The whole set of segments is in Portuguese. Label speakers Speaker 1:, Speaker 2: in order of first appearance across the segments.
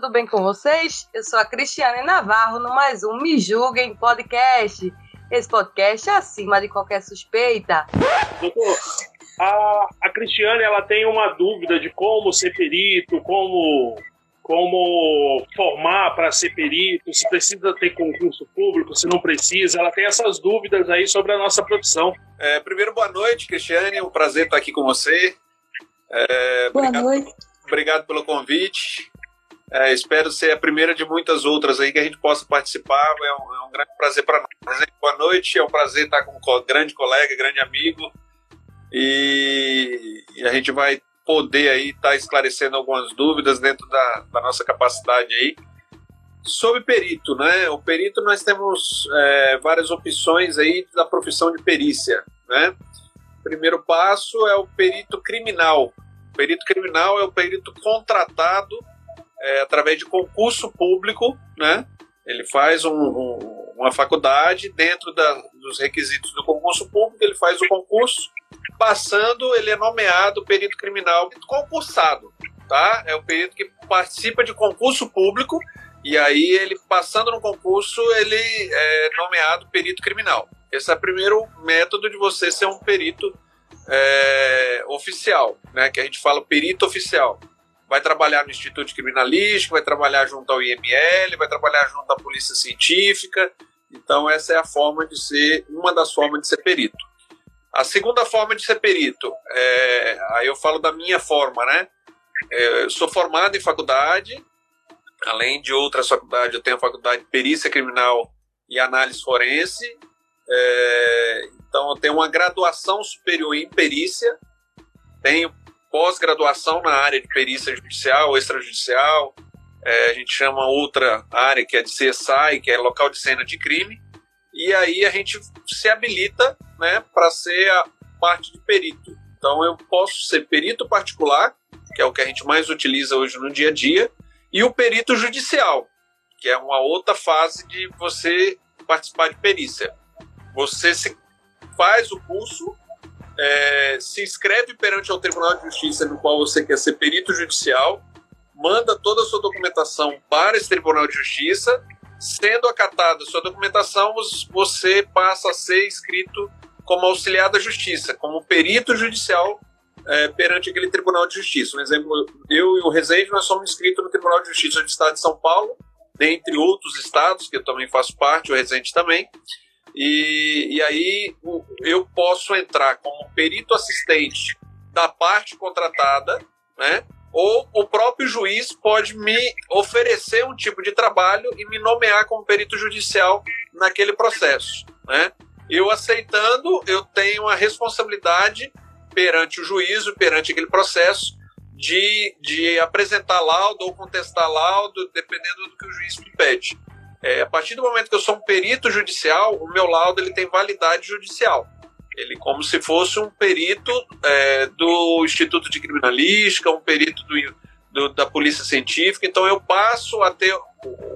Speaker 1: Tudo bem com vocês? Eu sou a Cristiane Navarro no mais um Me Julguem Podcast. Esse podcast é acima de qualquer suspeita.
Speaker 2: Doutor, a, a Cristiane ela tem uma dúvida de como ser perito, como, como formar para ser perito, se precisa ter concurso público, se não precisa. Ela tem essas dúvidas aí sobre a nossa profissão.
Speaker 3: É, primeiro, boa noite, Cristiane. É um prazer estar aqui com você. É,
Speaker 1: Boa
Speaker 3: obrigado,
Speaker 1: noite.
Speaker 3: obrigado pelo convite. É, espero ser a primeira de muitas outras aí que a gente possa participar. É um, é um grande prazer para nós. Boa noite, é um prazer estar com um grande colega, grande amigo. E, e a gente vai poder aí estar esclarecendo algumas dúvidas dentro da, da nossa capacidade aí. Sobre perito, né? O perito nós temos é, várias opções aí da profissão de perícia, né? Primeiro passo é o perito criminal. O perito criminal é o perito contratado é, através de concurso público, né? Ele faz um- um- uma faculdade dentro da- dos requisitos do concurso público, ele faz o concurso, passando, ele é nomeado perito criminal concursado, tá? É o perito que participa de concurso público e aí ele passando no concurso, ele é nomeado perito criminal. Esse é o primeiro método de você ser um perito é, oficial, né? Que a gente fala perito oficial. Vai trabalhar no Instituto de Criminalística, vai trabalhar junto ao IML, vai trabalhar junto à Polícia Científica. Então, essa é a forma de ser, uma das formas de ser perito. A segunda forma de ser perito, é, aí eu falo da minha forma, né? É, eu sou formado em faculdade, além de outras faculdades, eu tenho a faculdade de Perícia Criminal e Análise Forense. É, então, eu tenho uma graduação superior em perícia, tenho pós-graduação na área de perícia judicial, extrajudicial, é, a gente chama outra área que é de CSI, que é local de cena de crime, e aí a gente se habilita né, para ser a parte de perito. Então, eu posso ser perito particular, que é o que a gente mais utiliza hoje no dia a dia, e o perito judicial, que é uma outra fase de você participar de perícia. Você se faz o curso, é, se inscreve perante o Tribunal de Justiça no qual você quer ser perito judicial, manda toda a sua documentação para esse Tribunal de Justiça, sendo acatada sua documentação, você passa a ser inscrito como auxiliar da Justiça, como perito judicial é, perante aquele Tribunal de Justiça. Um exemplo, eu e o Rezende, nós somos inscritos no Tribunal de Justiça do Estado de São Paulo, dentre outros estados, que eu também faço parte, o Rezende também, e, e aí eu posso entrar como perito assistente da parte contratada, né? Ou o próprio juiz pode me oferecer um tipo de trabalho e me nomear como perito judicial naquele processo, né? Eu aceitando, eu tenho a responsabilidade perante o juízo, perante aquele processo, de, de apresentar laudo ou contestar laudo, dependendo do que o juiz me pede. É, a partir do momento que eu sou um perito judicial, o meu laudo ele tem validade judicial. Ele como se fosse um perito é, do Instituto de Criminalística, um perito do, do- da Polícia Científica. Então eu passo a ter o,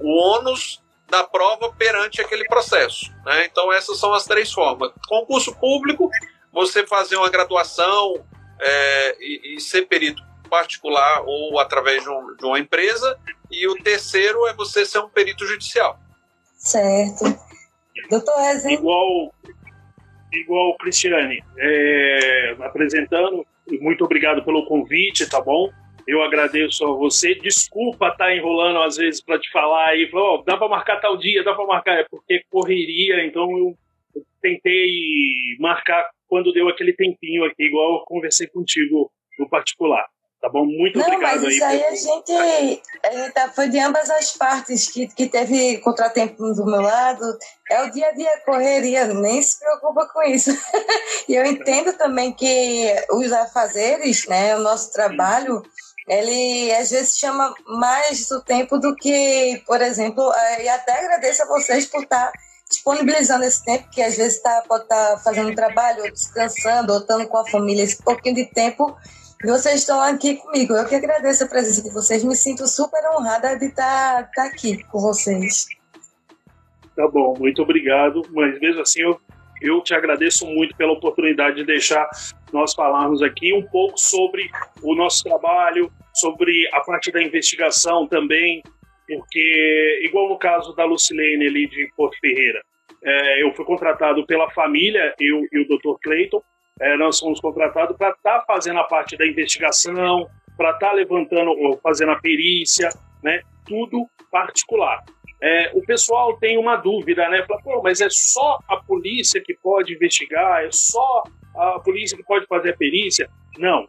Speaker 3: o ônus da prova perante aquele processo. né? Então essas são as três formas. Concurso público, você fazer uma graduação é, e, e ser perito particular ou através de, um- de uma empresa. E o terceiro é você ser um perito judicial.
Speaker 1: Certo. Doutor Rezende,
Speaker 2: Igual, igual Cristiane, é, apresentando, muito obrigado pelo convite, tá bom? Eu agradeço a você. Desculpa estar enrolando às vezes para te falar aí, falar, ó, dá para marcar tal dia, dá para marcar, é porque correria, então eu eu tentei marcar quando deu aquele tempinho aqui, igual eu conversei contigo no particular. Tá bom? Muito
Speaker 1: Não,
Speaker 2: obrigado
Speaker 1: mas
Speaker 2: aí.
Speaker 1: isso aí
Speaker 2: pelo-
Speaker 1: a gente, gente tá- foi de ambas as partes que, que teve contratempo do meu lado. É o dia a dia, correria, nem se preocupa com isso. e eu entendo também que os afazeres, né, o nosso trabalho, ele às vezes chama mais do tempo do que, por exemplo, eh, e até agradeço a vocês por estar disponibilizando esse tempo, que às vezes tá, pode estar fazendo trabalho, ou descansando, ou estando com a família, esse pouquinho de tempo e vocês estão aqui comigo. Eu que agradeço a presença de vocês. Me sinto super honrada de estar, estar aqui com vocês.
Speaker 2: Tá bom, muito obrigado. Mas mesmo assim, eu, eu te agradeço muito pela oportunidade de deixar nós falarmos aqui um pouco sobre o nosso trabalho, sobre a parte da investigação também, porque, igual no caso da Lucilene ali de Porto Ferreira, é, eu fui contratado pela família, eu e o Dr. Clayton, é, nós fomos contratados para estar fazendo a parte da investigação, para estar levantando, ou fazendo a perícia, né? Tudo particular. É, o pessoal tem uma dúvida, né? Fala, Pô, mas é só a polícia que pode investigar? É só a polícia que pode fazer a perícia? Não,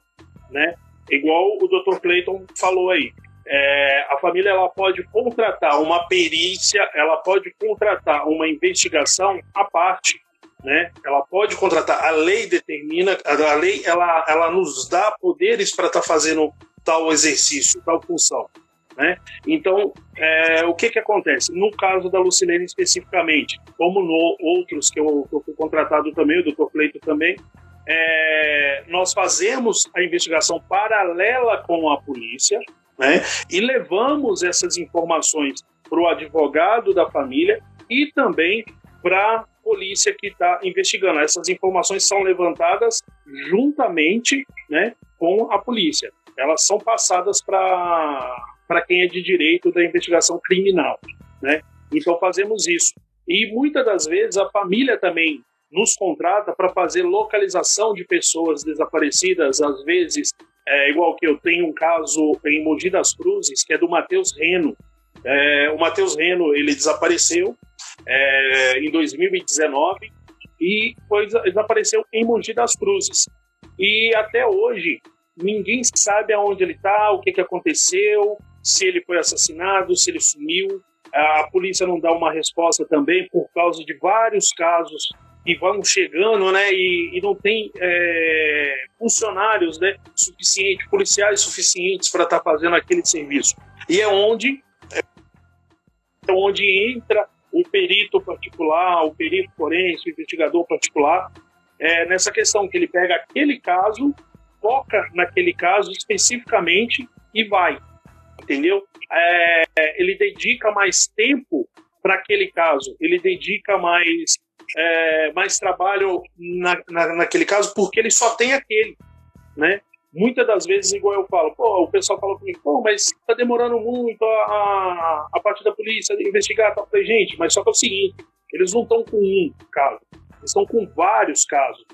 Speaker 2: né? Igual o Dr. Clayton falou aí. É, a família ela pode contratar uma perícia, ela pode contratar uma investigação à parte, né? Ela pode contratar. A lei determina, a lei ela, ela nos dá poderes para estar fazendo tal exercício, tal função, né? Então, é, o que que acontece? No caso da Lucilene especificamente, como no outros que eu, que eu fui contratado também, o Dr. Cleito também, é, nós fazemos a investigação paralela com a polícia, né? E levamos essas informações para o advogado da família e também para polícia que está investigando. Essas informações são levantadas juntamente né, com a polícia. Elas são passadas para quem é de direito da investigação criminal. Né? Então fazemos isso. E muitas das vezes a família também nos contrata para fazer localização de pessoas desaparecidas, às vezes, é, igual que eu tenho um caso em Mogi das Cruzes, que é do Matheus Reno. É, o Matheus Reno, ele desapareceu é, em 2019 e foi, desapareceu em Mogi das Cruzes. E até hoje, ninguém sabe aonde ele está, o que, que aconteceu, se ele foi assassinado, se ele sumiu. A polícia não dá uma resposta também por causa de vários casos que vão chegando, né, e, e não tem é, funcionários, né, suficientes, policiais suficientes para estar tá fazendo aquele serviço. E é onde é onde entra o perito particular, o perito forense, o investigador particular, é, nessa questão que ele pega aquele caso, foca naquele caso especificamente e vai, entendeu? É, ele dedica mais tempo para aquele caso, ele dedica mais é, mais trabalho na, na, naquele caso porque ele só tem aquele, né? Muitas das vezes, igual eu falo, pô, o pessoal fala comigo, pô, mas tá demorando muito a, a, a parte da polícia investigar, tá? Falei, gente, mas só que é o seguinte, eles não estão com um caso, eles estão com vários casos.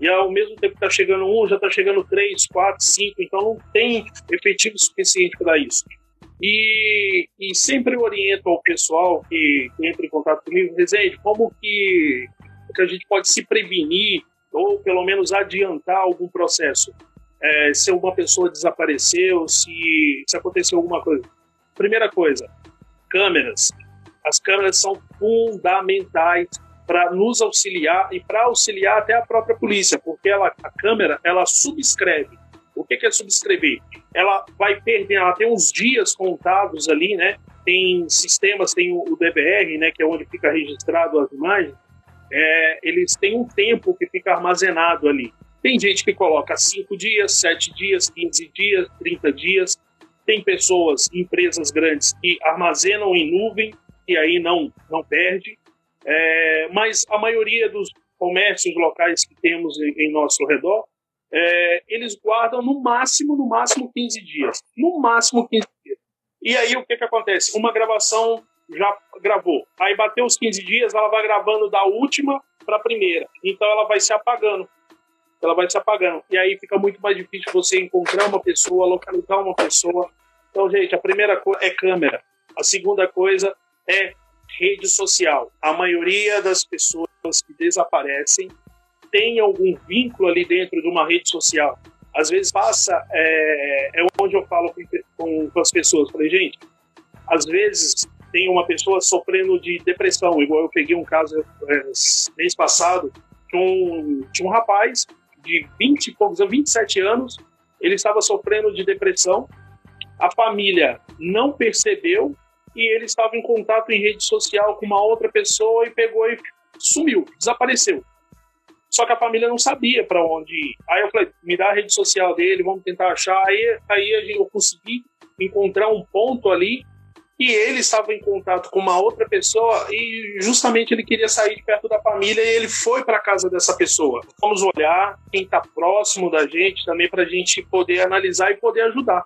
Speaker 2: E ao mesmo tempo que tá chegando um, já tá chegando três, quatro, cinco, então não tem efetivo suficiente para isso. E, e sempre oriento ao pessoal que, que entra em contato comigo, Rezende, como que, que a gente pode se prevenir ou pelo menos adiantar algum processo? É, se uma pessoa desapareceu, se, se aconteceu alguma coisa. Primeira coisa, câmeras. As câmeras são fundamentais para nos auxiliar e para auxiliar até a própria polícia, porque ela, a câmera ela subscreve. O que, é subscrever? Ela vai perder, ela tem uns dias contados ali, né? Tem sistemas, tem o DVR, né? Que é onde fica registrado as imagens. É, eles têm um tempo que fica armazenado ali. Tem gente que coloca 5 dias, 7 dias, 15 dias, 30 dias. Tem pessoas, empresas grandes que armazenam em nuvem e aí não, não perde. É, mas a maioria dos comércios locais que temos em, em nosso redor, é, eles guardam no máximo, no máximo 15 dias. No máximo 15 dias. E aí o que, que acontece? Uma gravação já gravou. Aí bateu os 15 dias, ela vai gravando da última para a primeira. Então ela vai se apagando ela vai se apagando. E aí fica muito mais difícil você encontrar uma pessoa, localizar uma pessoa. Então, gente, a primeira coisa é câmera. A segunda coisa é rede social. A maioria das pessoas que desaparecem tem algum vínculo ali dentro de uma rede social. às vezes passa, é, é onde eu falo com, com, com as pessoas, falei, gente, às vezes tem uma pessoa sofrendo de depressão, igual eu peguei um caso é, mês passado, tinha um, tinha um rapaz de 20 e poucos, 27 anos, ele estava sofrendo de depressão, a família não percebeu e ele estava em contato em rede social com uma outra pessoa e pegou e sumiu, desapareceu. Só que a família não sabia para onde ir. Aí eu falei, me dá a rede social dele, vamos tentar achar. Aí, aí eu consegui encontrar um ponto ali e ele estava em contato com uma outra pessoa e justamente ele queria sair de perto da família e ele foi para casa dessa pessoa. Vamos olhar quem está próximo da gente também para a gente poder analisar e poder ajudar.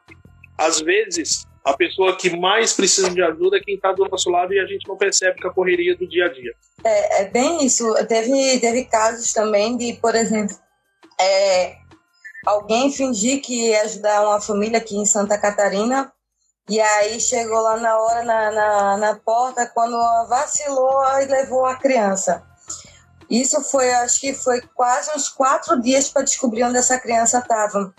Speaker 2: Às vezes, a pessoa que mais precisa de ajuda é quem está do nosso lado e a gente não percebe com a correria do dia a dia.
Speaker 1: É, é bem isso. Teve, teve casos também de, por exemplo, é, alguém fingir que ia ajudar uma família aqui em Santa Catarina e aí chegou lá na hora, na, na, na porta, quando vacilou e levou a criança. Isso foi, acho que foi quase uns quatro dias para descobrir onde essa criança estava.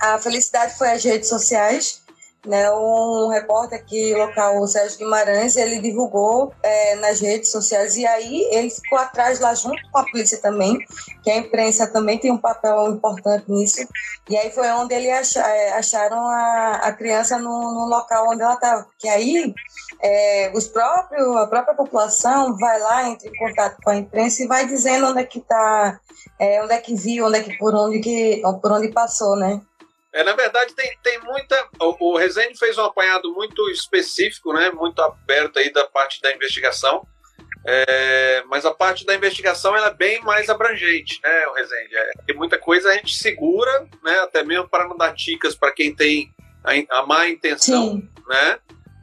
Speaker 1: A felicidade foi as redes sociais, né, um repórter aqui local, o Sérgio Guimarães, ele divulgou é, nas redes sociais e aí ele ficou atrás lá junto com a polícia também, que a imprensa também tem um papel importante nisso. E aí foi onde ach, é, acharam a, a criança no, no local onde ela estava. Que aí é, os próprios, a própria população vai lá, entra em contato com a imprensa e vai dizendo onde é que está, é, onde é que viu, onde é que por onde que por onde passou, né?
Speaker 3: É, na verdade, tem, tem muita. O, o Rezende fez um apanhado muito específico, né, muito aberto aí da parte da investigação. É, mas a parte da investigação ela é bem mais abrangente, né, o Rezende? É, tem muita coisa a gente segura, né, até mesmo para não dar dicas para quem tem a, a, má intenção, Sim. né?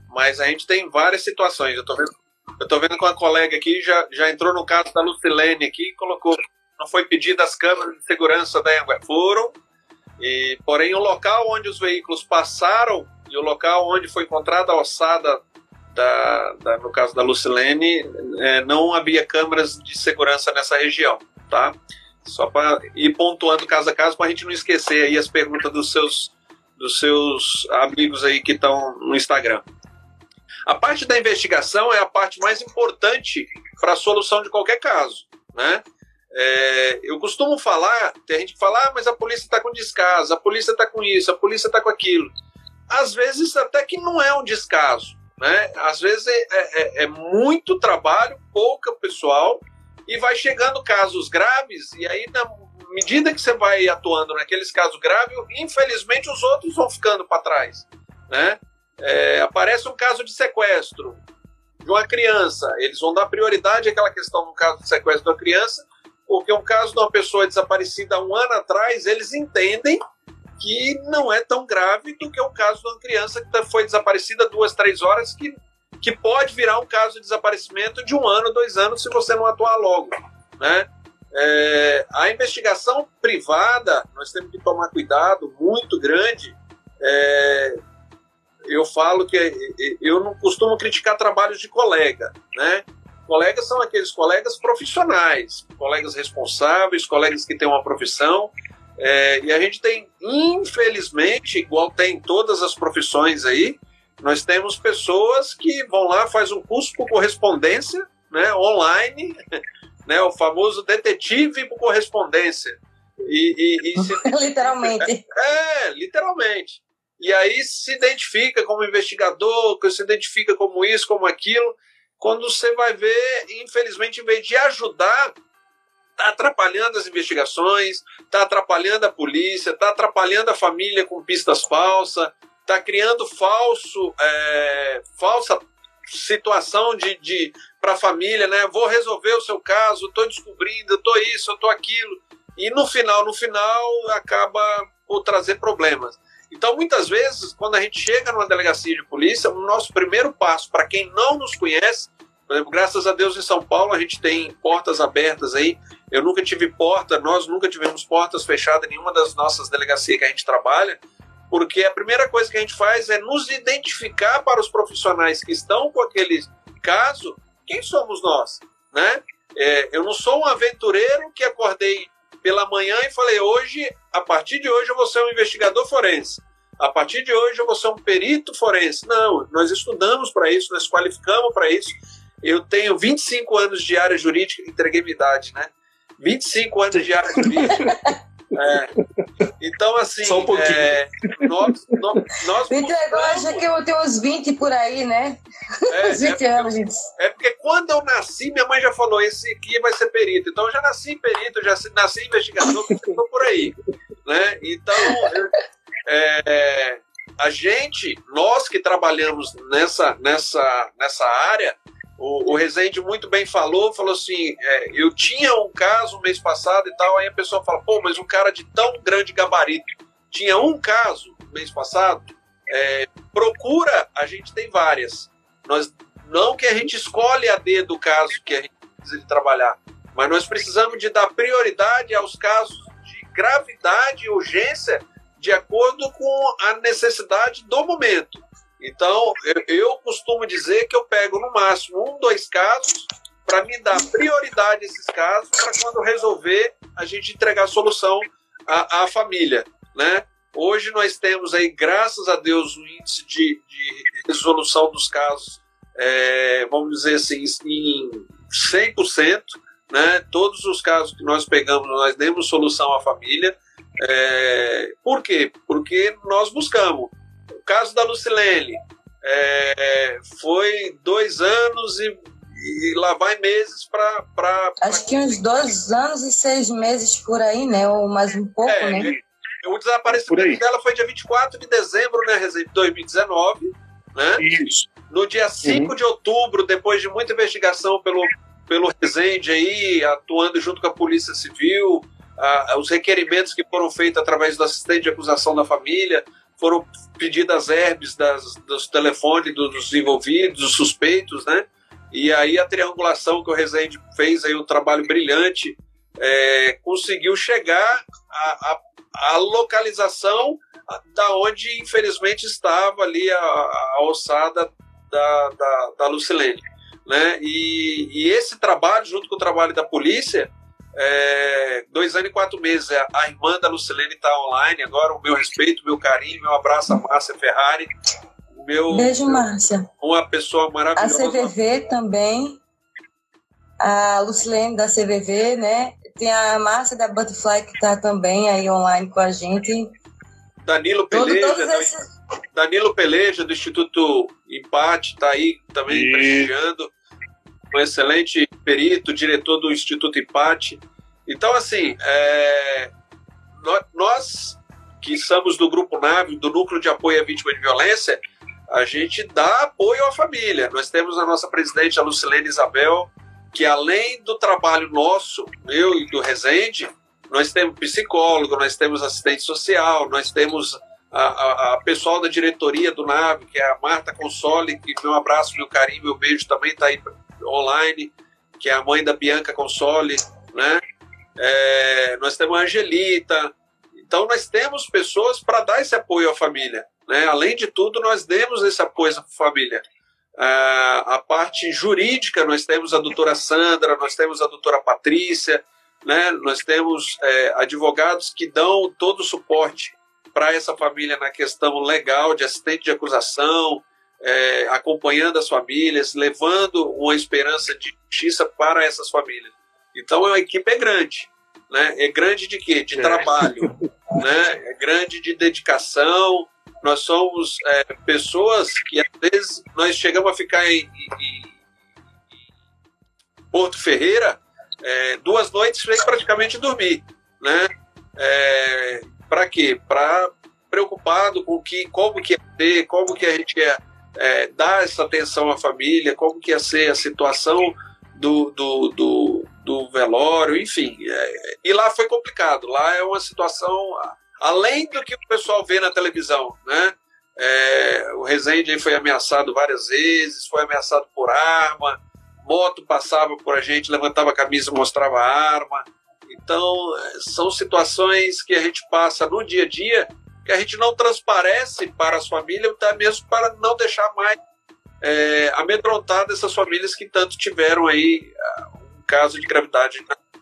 Speaker 3: Mas a gente tem várias situações. Eu tô vendo, eu tô vendo com a colega aqui, já, já entrou no caso da Lucilene aqui e colocou. Não foi pedido as câmeras de segurança da Anguera. Foram, e, porém, o local onde os veículos passaram e o local onde foi encontrada a ossada, da, da, no caso da Lucilene, é, não havia câmeras de segurança nessa região, tá? Só para ir pontuando caso a caso, para a gente não esquecer aí as perguntas dos seus, dos seus amigos aí que estão no Instagram. A parte da investigação é a parte mais importante para a solução de qualquer caso, né? É, eu costumo falar, tem gente que fala, ah, mas a polícia está com descaso, a polícia está com isso, a polícia está com aquilo. Às vezes até que não é um descaso, né? Às vezes é, é, é muito trabalho, pouca pessoal, e vai chegando casos graves, e aí na medida que você vai atuando naqueles casos graves, infelizmente os outros vão ficando para trás, né? É, aparece um caso de sequestro de uma criança, eles vão dar prioridade àquela questão no caso de sequestro da criança, porque um caso de uma pessoa desaparecida há um ano atrás, eles entendem que não é tão grave do que o caso de uma criança que foi desaparecida duas, três horas, que, que pode virar um caso de desaparecimento de um ano, dois anos, se você não atuar logo. Né? É, a investigação privada, nós temos que tomar cuidado muito grande. É, eu falo que eu não costumo criticar trabalhos de colega, né? Colegas são aqueles colegas profissionais, colegas responsáveis, colegas que têm uma profissão. É, e a gente tem, infelizmente, igual tem todas as profissões aí, nós temos pessoas que vão lá, faz um curso por correspondência, né, online, né, o famoso detetive por correspondência. E, e, e se...
Speaker 1: literalmente.
Speaker 3: É, literalmente. E aí se identifica como investigador, se identifica como isso, como aquilo, quando você vai ver, infelizmente, em vez de ajudar, está atrapalhando as investigações, está atrapalhando a polícia, está atrapalhando a família com pistas falsas, está criando falso, é, falsa situação de, de para a família, né? Vou resolver o seu caso, estou descobrindo, estou isso, estou aquilo. E no final, no final, acaba por trazer problemas. Então, muitas vezes, quando a gente chega numa delegacia de polícia, o nosso primeiro passo, para quem não nos conhece, por exemplo, graças a Deus em São Paulo a gente tem portas abertas aí. Eu nunca tive porta, nós nunca tivemos portas fechadas em nenhuma das nossas delegacias que a gente trabalha, porque a primeira coisa que a gente faz é nos identificar para os profissionais que estão com aquele caso, quem somos nós, né? É, eu não sou um aventureiro que acordei pela manhã e falei, hoje a partir de hoje eu vou ser um investigador forense. A partir de hoje eu vou ser um perito forense. Não, nós estudamos para isso, nós qualificamos para isso. Eu tenho 25 anos de área jurídica, entreguei minha idade, né? 25 anos de área jurídica. É. Então, assim,
Speaker 2: Só um pouquinho.
Speaker 3: é, nós, nós, nós
Speaker 1: entregou, acha que eu tenho uns 20 por aí, né?
Speaker 3: é,
Speaker 1: Uns
Speaker 3: é
Speaker 1: 20 anos, gente.
Speaker 3: É porque quando eu nasci, minha mãe já falou: esse aqui vai ser perito. Então eu já nasci perito, já nasci investigador, estou por aí. Né? Então, eu- é, a gente, nós que trabalhamos nessa, nessa, nessa área, o, o Rezende muito bem falou, falou assim, é, eu tinha um caso mês passado e tal, aí a pessoa fala, pô, mas um cara de tão grande gabarito tinha um caso mês passado, é, procura, a gente tem várias. Nós não que a gente escolhe a dedo o caso que a gente precisa de trabalhar, mas nós precisamos de dar prioridade aos casos de gravidade e urgência de acordo com a necessidade do momento. Então, eu, eu costumo dizer que eu pego no máximo um, dois casos para me dar prioridade a esses casos para quando resolver a gente entregar a solução à, à família, né? Hoje nós temos aí, graças a Deus, um índice de, de resolução dos casos, é, vamos dizer assim, em 100%, né? Todos os casos que nós pegamos, nós demos solução à família. É, por quê? Porque nós buscamos. O caso da Lucilene é, foi dois anos e, e lá vai meses para.
Speaker 1: Acho que uns dois anos e seis meses por aí, né? Ou mais um pouco,
Speaker 3: É,
Speaker 1: né?
Speaker 3: O desaparecimento dela foi dia 24 de dezembro né, de 2019. Né?
Speaker 2: Isso.
Speaker 3: No dia 5 de outubro, depois de muita investigação pelo, pelo Resende aí, atuando junto com a Polícia Civil, ah, os requerimentos que foram feitos através do assistente de acusação da família, foram pedidas herbes das, dos telefones do- dos envolvidos, dos suspeitos, né? E aí a triangulação que o Resende fez aí um trabalho brilhante, é, conseguiu chegar à, localização da onde infelizmente estava ali a, a ossada da, da, da Lucilene. Né? E, e esse trabalho, junto com o trabalho da polícia, é, dois anos e quatro meses, a, a irmã da Lucilene está online agora, o meu respeito, meu carinho, meu abraço a Márcia Ferrari, meu,
Speaker 1: Beijo, Márcia.
Speaker 3: uma pessoa
Speaker 1: A
Speaker 3: maravilhosa.
Speaker 1: CVV também. A Lucilene da CVV, né? Tem a Márcia da Butterfly que tá também aí online com a gente.
Speaker 3: Danilo
Speaker 1: Todo,
Speaker 3: Peleja,
Speaker 1: todos
Speaker 3: do-
Speaker 1: esses...
Speaker 3: Danilo Peleja, do Instituto Empate, está aí também
Speaker 2: E-
Speaker 3: prestigiando. Um excelente perito, diretor do Instituto Empate. Então, assim, é, nó- nós que somos do Grupo NAVE, do Núcleo de Apoio à Vítima de Violência, a gente dá apoio à família. Nós temos a nossa presidente, a Lucilene Isabel, que além do trabalho nosso, meu e do Rezende, nós temos psicólogo, nós temos assistente social, nós temos a, a, a pessoal da diretoria do NAVE, que é a Marta Console, que meu abraço, meu carinho, meu beijo também está aí online, que é a mãe da Bianca Console, né? É, nós temos a Angelita. Então, nós temos pessoas para dar esse apoio à família. Né? Além de tudo, nós demos esse apoio à família. Ah, a parte jurídica, nós temos a doutora Sandra, nós temos a doutora Patrícia, né? nós temos é, advogados que dão todo o suporte para essa família na questão legal, de assistente de acusação, é, acompanhando as famílias, levando uma esperança de justiça para essas famílias. Então, a equipe é grande. Né? É grande de quê? De
Speaker 2: É.
Speaker 3: trabalho. Né? É grande de dedicação. Nós somos é, pessoas que, às vezes, nós chegamos a ficar em, em- em Porto Ferreira é, duas noites sem praticamente dormir. Né? É, para quê? Para preocupado com que, como que ia ter, como que a gente ia é, dar essa atenção à família, como que ia ser a situação do, do, do, do velório, enfim. É, e lá foi complicado. Lá é uma situação além do que o pessoal vê na televisão, né? É, o Rezende foi ameaçado várias vezes, foi ameaçado por arma, moto passava por a gente, levantava a camisa, mostrava a arma. Então, é, são situações que a gente passa no dia a dia que a gente não transparece para as famílias, até mesmo para não deixar mais é, essas famílias que tanto tiveram aí ah, um caso de gravidade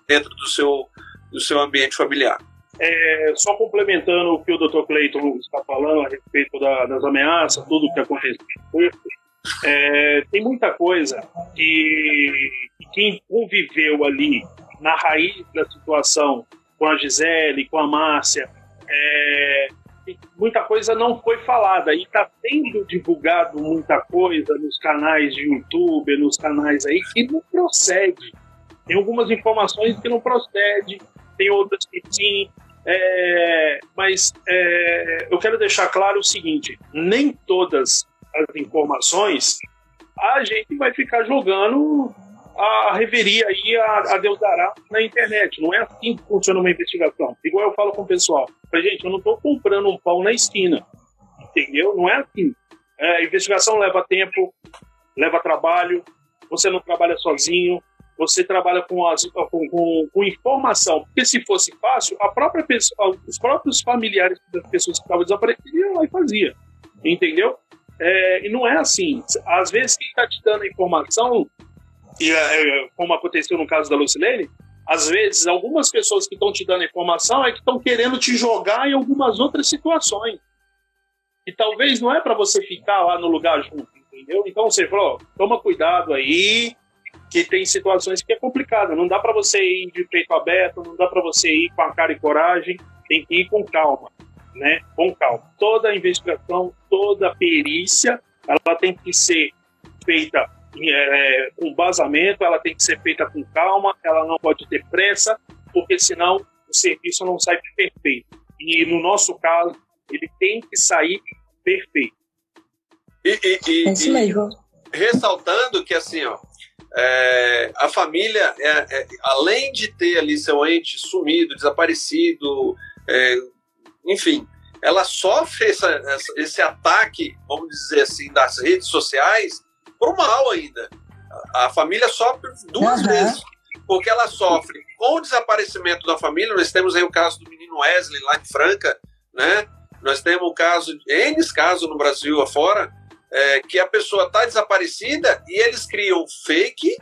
Speaker 3: dentro do seu, do seu ambiente familiar.
Speaker 2: É, só complementando o que o Dr. Clayton está falando a respeito da, das ameaças, tudo o que aconteceu, é, tem muita coisa que, que quem conviveu ali na raiz da situação com a Gisele, com a Márcia, é, muita coisa não foi falada e está sendo divulgado muita coisa nos canais de YouTube, nos canais aí que não procede. Tem algumas informações que não procede, tem outras que sim. É, mas é, eu quero deixar claro o seguinte: nem todas as informações a gente vai ficar jogando a reveria aí a, a Deus dará na internet. Não é assim que funciona uma investigação. Igual eu falo com o pessoal. Gente, eu não estou comprando um pão na esquina. Entendeu? Não é assim. É, investigação leva tempo, leva trabalho, você não trabalha sozinho, você trabalha com, as, com, com, com, informação. Porque se fosse fácil, a própria pessoa, os próprios familiares das pessoas que estavam desaparecidas iam lá e fazia. Entendeu? É, e não é assim. Às vezes, quem está te dando a informação e é, como aconteceu no caso da Lucilene, às vezes algumas pessoas que estão te dando informação é que estão querendo te jogar em algumas outras situações. E talvez não é para você ficar lá no lugar junto, entendeu? Então você falou, toma cuidado aí, que tem situações que é complicado. Não dá para você ir de peito aberto, não dá para você ir com a cara e coragem, tem que ir com calma, né? Com calma. Toda investigação, toda perícia, ela tem que ser feita é, com basamento, ela tem que ser feita com calma, ela não pode ter pressa, porque senão o serviço não sai perfeito. E no nosso caso, ele tem que sair perfeito.
Speaker 3: E, e, e, é isso mesmo. ressaltando que assim, ó, é, a família, é, é, além de ter ali seu ente sumido, desaparecido, é, enfim, ela sofre essa, esse ataque, vamos dizer assim, das redes sociais pro mal ainda. A família sofre duas uhum. vezes, porque ela sofre com o desaparecimento da família. Nós temos aí o caso do menino Wesley, lá em Franca, né? Nós temos o caso, N casos no Brasil afora, é, que a pessoa está desaparecida e eles criam fake,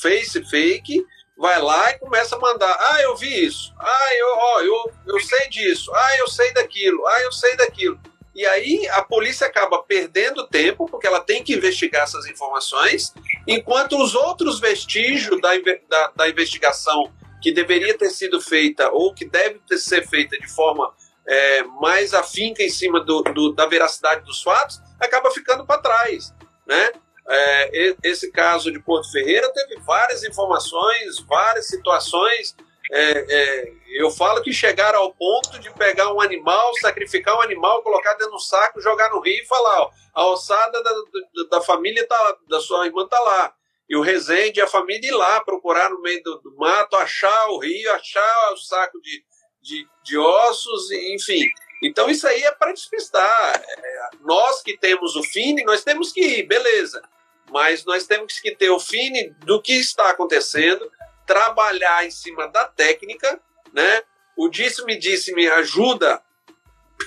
Speaker 3: face fake, vai lá e começa a mandar. Ah, eu vi isso. Ah, eu, ó, eu, eu sei disso. Ah, eu sei daquilo. Ah, eu sei daquilo. E aí a polícia acaba perdendo tempo, porque ela tem que investigar essas informações, enquanto os outros vestígios da, da, da investigação que deveria ter sido feita ou que deve ter, ser feita de forma é, mais afinca em cima do, do, da veracidade dos fatos, acaba ficando para trás. Né? É, esse caso de Porto Ferreira teve várias informações, várias situações é, é, eu falo que chegaram ao ponto de pegar um animal, sacrificar um animal, colocar dentro do saco, jogar no rio e falar: ó, a ossada da, da, da família tá, da sua irmã tá lá. E o Rezende e a família ir lá procurar no meio do, do mato, achar o rio, achar o saco de, de, de ossos, enfim. Então isso aí é para despistar. É, nós que temos o FINE, nós temos que ir, beleza. Mas nós temos que ter o FINE do que está acontecendo, trabalhar em cima da técnica, né? O disse-me disse-me ajuda,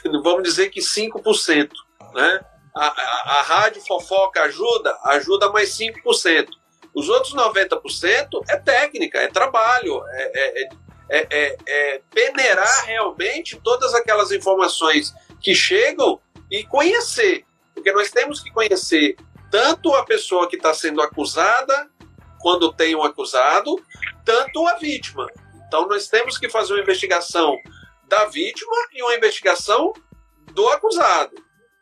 Speaker 3: vamos dizer que 5%, né? A, a, a rádio fofoca ajuda, ajuda mais 5%. Os outros 90% é técnica, é trabalho, é, é, é, é, é peneirar realmente todas aquelas informações que chegam e conhecer. Porque nós temos que conhecer tanto a pessoa que está sendo acusada, quando tem um acusado, tanto a vítima. Então nós temos que fazer uma investigação da vítima e uma investigação do acusado.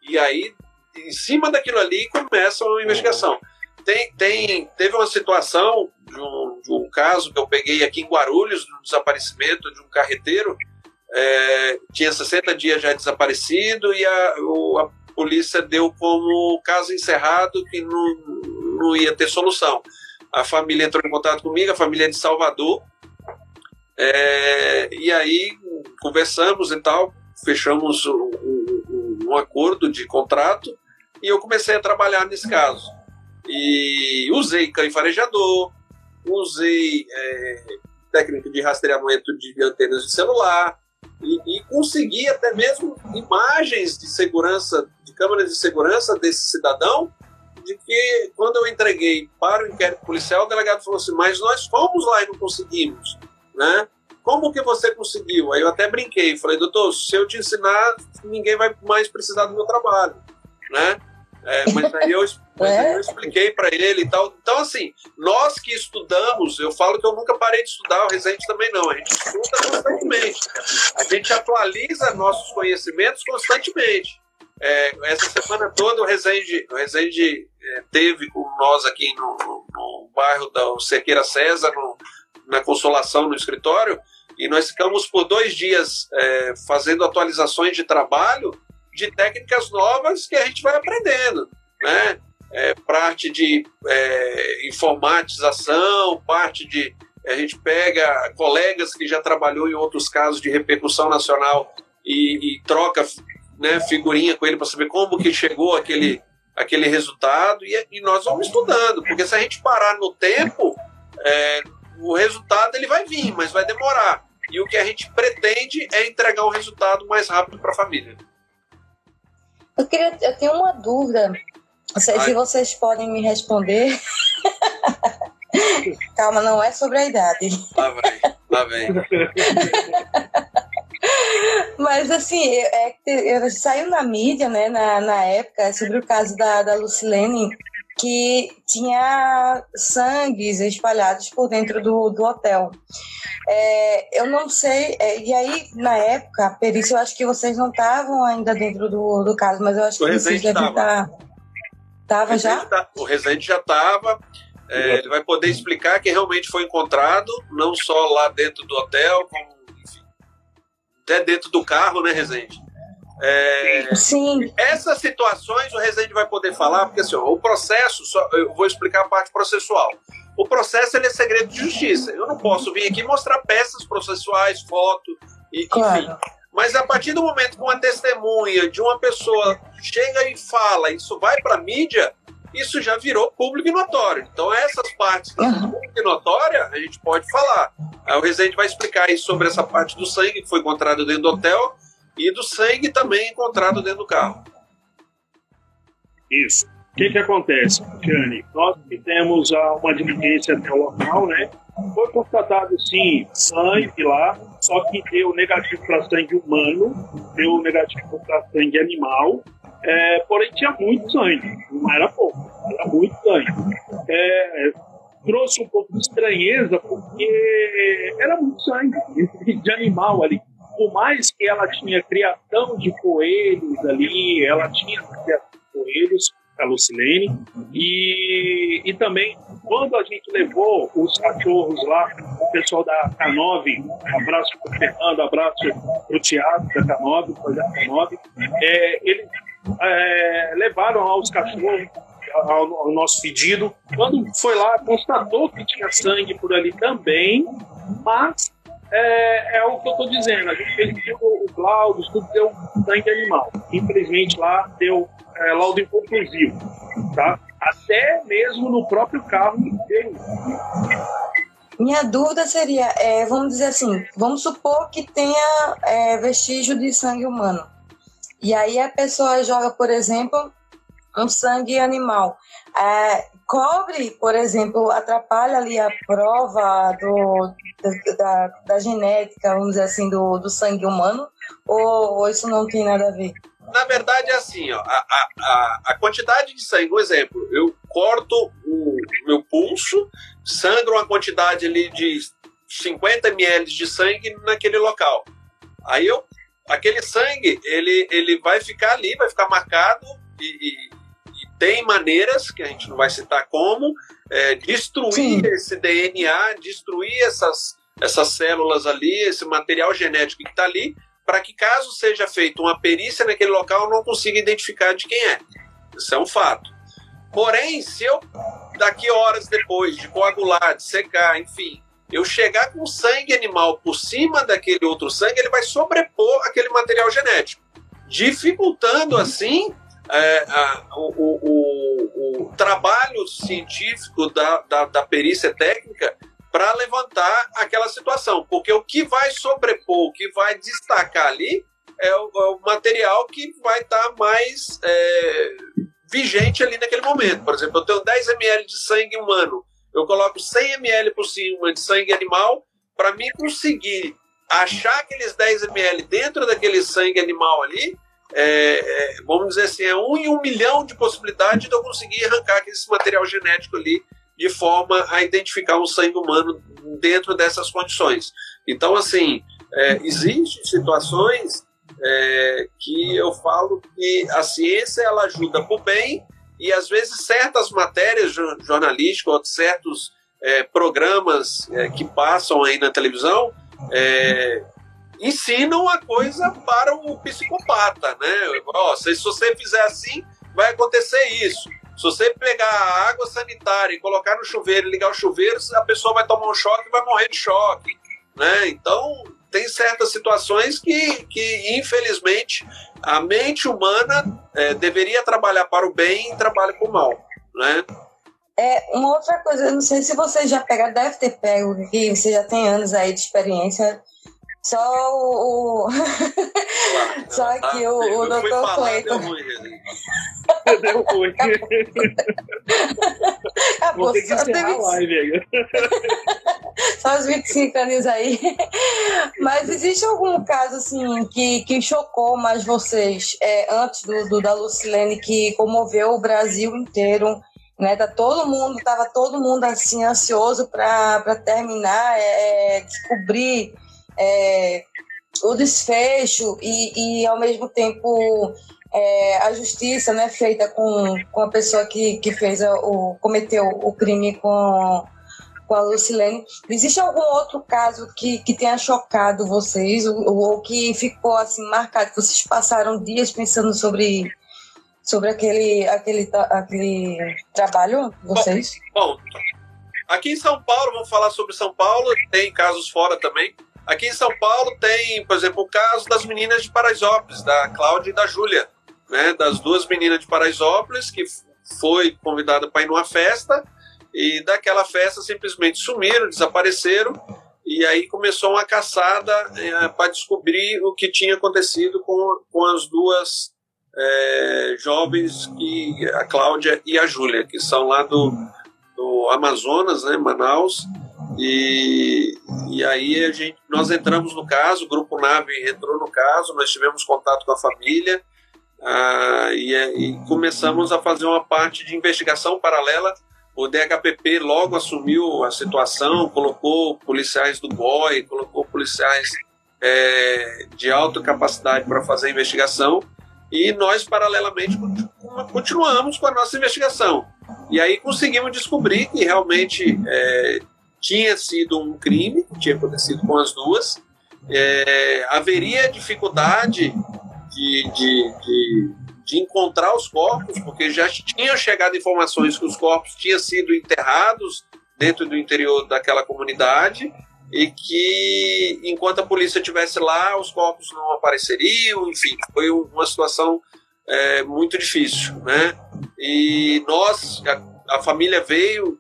Speaker 3: E aí, em cima daquilo ali, começa uma investigação. Tem, tem, teve uma situação de um, de um caso que eu peguei aqui em Guarulhos, do desaparecimento de um carreteiro. É, tinha 60 dias já desaparecido e a, o, a polícia deu como caso encerrado que não, não ia ter solução a família entrou em contato comigo, a família é de Salvador. É, e aí conversamos e tal, fechamos um, um, um, acordo de contrato e eu comecei a trabalhar nesse caso. E usei cães farejador, usei é, técnica de rastreamento de antenas de celular e, e consegui até mesmo imagens de segurança, de câmeras de segurança desse cidadão de que quando eu entreguei para o inquérito policial, o delegado falou assim: mas nós fomos lá e não conseguimos, né? como que você conseguiu? Aí eu até brinquei, falei, doutor, se eu te ensinar, ninguém vai mais precisar do meu trabalho, né? É, mas aí eu, mas é? eu expliquei para ele e tal. Então, assim, nós que estudamos, eu falo que eu nunca parei de estudar, o Resende também não, a gente estuda constantemente. A gente atualiza nossos conhecimentos constantemente. É, essa semana toda o Resende, o é, teve com nós aqui no, no, no bairro da Cerqueira César, no, na Consolação, no escritório, e nós ficamos por dois dias é, fazendo atualizações de trabalho de técnicas novas que a gente vai aprendendo, né? É, parte de é, informatização, parte de a gente pega colegas que já trabalhou em outros casos de repercussão nacional e, e troca né, figurinha com ele para saber como que chegou aquele, aquele resultado e, e, nós vamos estudando, porque se a gente parar no tempo, é, o resultado ele vai vir, mas vai demorar. E o que a gente pretende é entregar o resultado mais rápido para a família.
Speaker 1: Eu, queria, eu tenho uma dúvida. Não sei Ai. se vocês podem me responder. Calma, não é sobre a idade.
Speaker 3: Lá vem, lá vem.
Speaker 1: Mas assim, é, é, saiu na mídia, né, na, na época, sobre o caso da, da Lucilene, que tinha sangues espalhados por dentro do, do hotel. É, eu não sei, é, e aí, na época, perícia, eu acho que vocês não estavam ainda dentro do, do caso, mas eu acho o que vocês devem estar. Estava já?
Speaker 3: Tá, o Resende já estava. É, ele vai poder explicar que realmente foi encontrado, não só lá dentro do hotel, como até dentro do carro, né, Resende?
Speaker 1: É, Sim.
Speaker 3: Essas situações o Resende vai poder falar, porque assim, ó, o processo, só, eu vou explicar a parte processual. O processo ele é segredo de justiça. Eu não posso vir aqui mostrar peças processuais, foto, e, claro. enfim. Mas a partir do momento que uma testemunha de uma pessoa chega e fala, isso vai para a mídia, isso já virou público e notório. Então, essas partes que uhum. público e notória, a gente pode falar. Aí o Resende vai explicar aí sobre essa parte do sangue que foi encontrado dentro do hotel e do sangue também encontrado dentro do carro.
Speaker 2: Isso. O que, que acontece, Tiane? Nós fizemos uma diligência até o local, né? Foi constatado, sim, sangue lá, só que deu negativo para sangue humano, deu negativo para sangue animal, é, porém tinha muito sangue, não era pouco, era muito sangue. É, trouxe um pouco de estranheza, porque era muito sangue de animal ali por mais que ela tinha criação de coelhos ali, ela tinha criação de coelhos, a Lucilene, e, e também quando a gente levou os cachorros lá, o pessoal da K9, abraço para o Fernando, abraço para o Tiago da K9, projeto K9, é, eles é, levaram lá os cachorros ao, ao, nosso pedido. Quando foi lá, constatou que tinha sangue por ali também, mas é, é o que eu estou dizendo. A gente fez o, o laudo, tudo deu sangue animal. Infelizmente lá deu é, laudo inconclusivo, tá? Até mesmo no próprio carro.
Speaker 1: Minha dúvida seria, é, vamos dizer assim, vamos supor que tenha é, vestígio de sangue humano. E aí a pessoa joga, por exemplo, um sangue animal. É, cobre, por exemplo, atrapalha ali a prova do, da, da, genética, vamos dizer assim, do, do sangue humano? Ou, ou, isso não tem nada a ver?
Speaker 3: Na verdade, é assim, ó, a, a, a quantidade de sangue, um exemplo, eu corto o meu pulso, sangro uma quantidade ali de 50 ml de sangue naquele local. Aí eu, aquele sangue, ele, ele vai ficar ali, vai ficar marcado e, tem maneiras, que a gente não vai citar como, é, destruir Sim. esse DNA, destruir essas, essas células ali, esse material genético que está ali, para que caso seja feita uma perícia naquele local, não consiga identificar de quem é. Isso é um fato. Porém, se eu, daqui horas depois de coagular, de secar, enfim, eu chegar com sangue animal por cima daquele outro sangue, ele vai sobrepor aquele material genético, dificultando assim é, a, o, o, o, trabalho científico da, da, da perícia técnica para levantar aquela situação, porque o que vai sobrepor, o que vai destacar ali é o, é o material que vai estar tá mais é, vigente ali naquele momento. Por exemplo, eu tenho 10 ml de sangue humano, eu coloco 100 ml por cima de sangue animal, para mim conseguir achar aqueles 10 ml dentro daquele sangue animal ali, é, é, vamos dizer assim, é um em um milhão de possibilidades de eu conseguir arrancar esse material genético ali de forma a identificar um sangue humano dentro dessas condições. Então, assim, é, existem situações é, que eu falo que a ciência ela ajuda para o bem e às vezes certas matérias jornalísticas ou certos é, programas é, que passam aí na televisão é, ensinam a coisa para o psicopata, né? Ó, se, se você fizer assim, vai acontecer isso. Se você pegar a água sanitária e colocar no chuveiro e ligar o chuveiro, a pessoa vai tomar um choque e vai morrer de choque, né? Então, tem certas situações que, que infelizmente, a mente humana é, deveria trabalhar para o bem e trabalha para o mal, né?
Speaker 1: É, uma outra coisa, eu não sei se você já pega, deve ter pego, que você já tem anos aí de experiência. Só o. o... Só que o, o Dr. Cleiton.
Speaker 2: Deu ruim.
Speaker 1: Acabou,
Speaker 2: Vou ter que encerrar
Speaker 1: teve...
Speaker 2: a live.
Speaker 1: só os 25 anos aí. Mas existe algum caso assim que, que chocou mais vocês é, antes do, do da Lucilene que comoveu o Brasil inteiro? né? Tá todo mundo, tava todo mundo assim ansioso para terminar, é, é, descobrir é, o desfecho e, e ao mesmo tempo é, a justiça, né, feita com, com a pessoa que, que fez o cometeu o crime com com a Lucilene. Existe algum outro caso que, que tenha chocado vocês ou, ou que ficou assim marcado? Que vocês passaram dias pensando sobre sobre aquele, aquele, aquele trabalho, vocês?
Speaker 3: Bom, bom, aqui em São Paulo, vamos falar sobre São Paulo, tem casos fora também. Aqui em São Paulo tem, por exemplo, o caso das meninas de Paraisópolis, da Cláudia e da Júlia, né? Das duas meninas de Paraisópolis que foi convidada para ir numa festa e daquela festa simplesmente sumiram, desapareceram e aí começou uma caçada é, para descobrir o que tinha acontecido com, com as duas é, jovens, que, a Cláudia e a Júlia, que são lá do, do Amazonas, né, Manaus, e, e aí a gente, nós entramos no caso, o Grupo Nave entrou no caso, nós tivemos contato com a família ah, e, e, começamos a fazer uma parte de investigação paralela. O DHPP logo assumiu a situação, colocou policiais do BOI, colocou policiais é, de alta capacidade para fazer a investigação e nós, paralelamente, continuamos com a nossa investigação. E aí conseguimos descobrir que realmente é, tinha sido um crime, tinha acontecido com as duas. É, haveria dificuldade de, de, de, de, encontrar os corpos, porque já tinham chegado informações que os corpos tinham sido enterrados dentro do interior daquela comunidade e que enquanto a polícia estivesse lá, os corpos não apareceriam, enfim, foi uma situação é, muito difícil, né? E nós, a, a família veio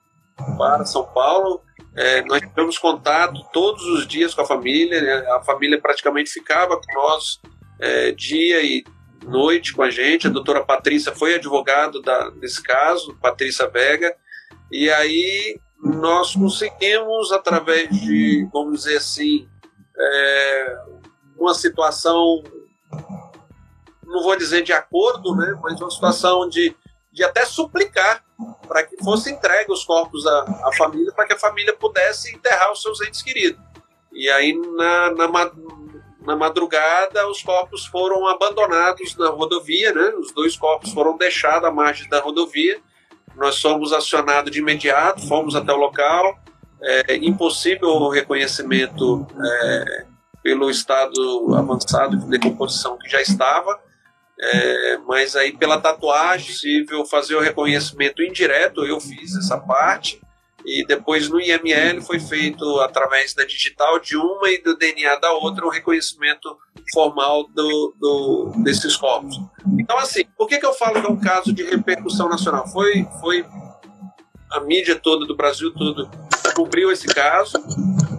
Speaker 3: para São Paulo, é, nós tivemos contato todos os dias com a família, né? a família praticamente ficava com nós é, dia e noite com a gente. A doutora Patrícia foi advogado da, desse caso, Patrícia Vega, e aí nós conseguimos, através de, vamos dizer assim, é, uma situação, não vou dizer de acordo, né, mas uma situação de, de até suplicar para que fosse entregue os corpos à, à família, para que a família pudesse enterrar os seus entes queridos. E aí, na, na, na madrugada, os corpos foram abandonados na rodovia, né, os dois corpos foram deixados à margem da rodovia, nós somos acionados de imediato, fomos até o local. É impossível o reconhecimento é, pelo estado avançado de decomposição que já estava, é, mas aí pela tatuagem, possível fazer o reconhecimento indireto, eu fiz essa parte, e depois no IML foi feito através da digital de uma e do DNA da outra o reconhecimento formal do, do, desses corpos. Então, assim, por que, que eu falo que é um caso de repercussão nacional? Foi, foi a mídia toda do Brasil todo cobriu esse caso,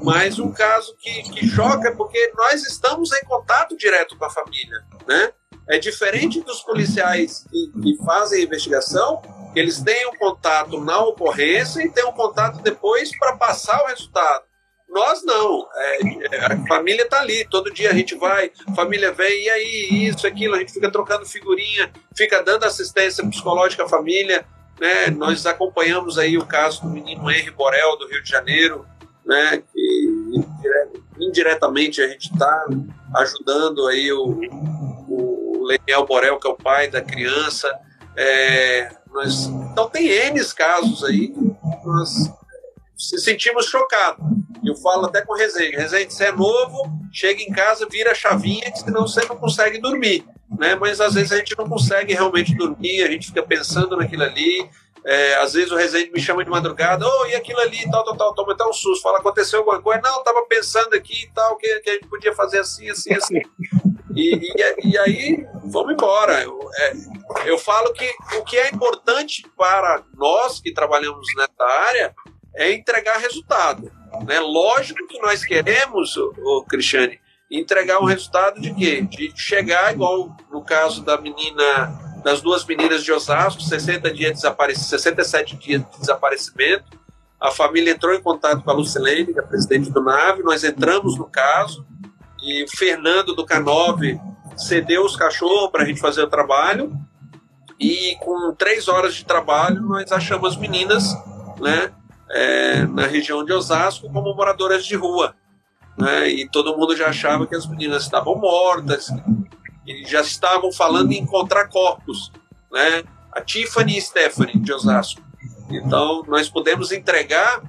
Speaker 3: mas um caso que, que choca porque nós estamos em contato direto com a família, né? É diferente dos policiais que, que fazem a investigação, eles têm um contato na ocorrência e têm um contato depois para passar o resultado. Nós não. É, é a família está ali, todo dia a gente vai, família vem, e aí, isso, aquilo, a gente fica trocando figurinha, fica dando assistência psicológica à família. Né? Nós acompanhamos aí o caso do menino Henry Borel, do Rio de Janeiro, né? que indiretamente a gente está ajudando aí o, o Leniel Borel, que é o pai da criança. É, nós, então tem N casos aí que nós se sentimos chocados. Eu falo até com o Rezende. Rezende, você é novo, chega em casa, vira a chavinha, que senão você não consegue dormir. Né? Mas às vezes a gente não consegue realmente dormir, a gente fica pensando naquilo ali. É, às vezes o Rezende me chama de madrugada, oh, e aquilo ali, tal, tal, tal, toma até um susto, fala, aconteceu alguma coisa? Não, estava pensando aqui e tal, que, que a gente podia fazer assim, assim, assim. E, e, e aí, vamos embora. Eu, é, eu falo que o que é importante para nós que trabalhamos nessa área é entregar resultado. Né? Lógico que nós queremos, o Cristiane, entregar um resultado de quê? De chegar, igual no caso da menina, das duas meninas de Osasco, 60 dias desaparec 67 dias de desaparecimento. A família entrou em contato com a Lucilene, que é presidente do NAVE, nós entramos no caso, e o Fernando do Canove cedeu os cachorros para a gente fazer o trabalho, e com três horas de trabalho nós achamos as meninas, né? é, na região de Osasco como moradoras de rua. Né? E todo mundo já achava que as meninas estavam mortas, e já estavam falando em encontrar corpos. Né? A Tiffany e Stephanie de Osasco. Então, nós podemos entregar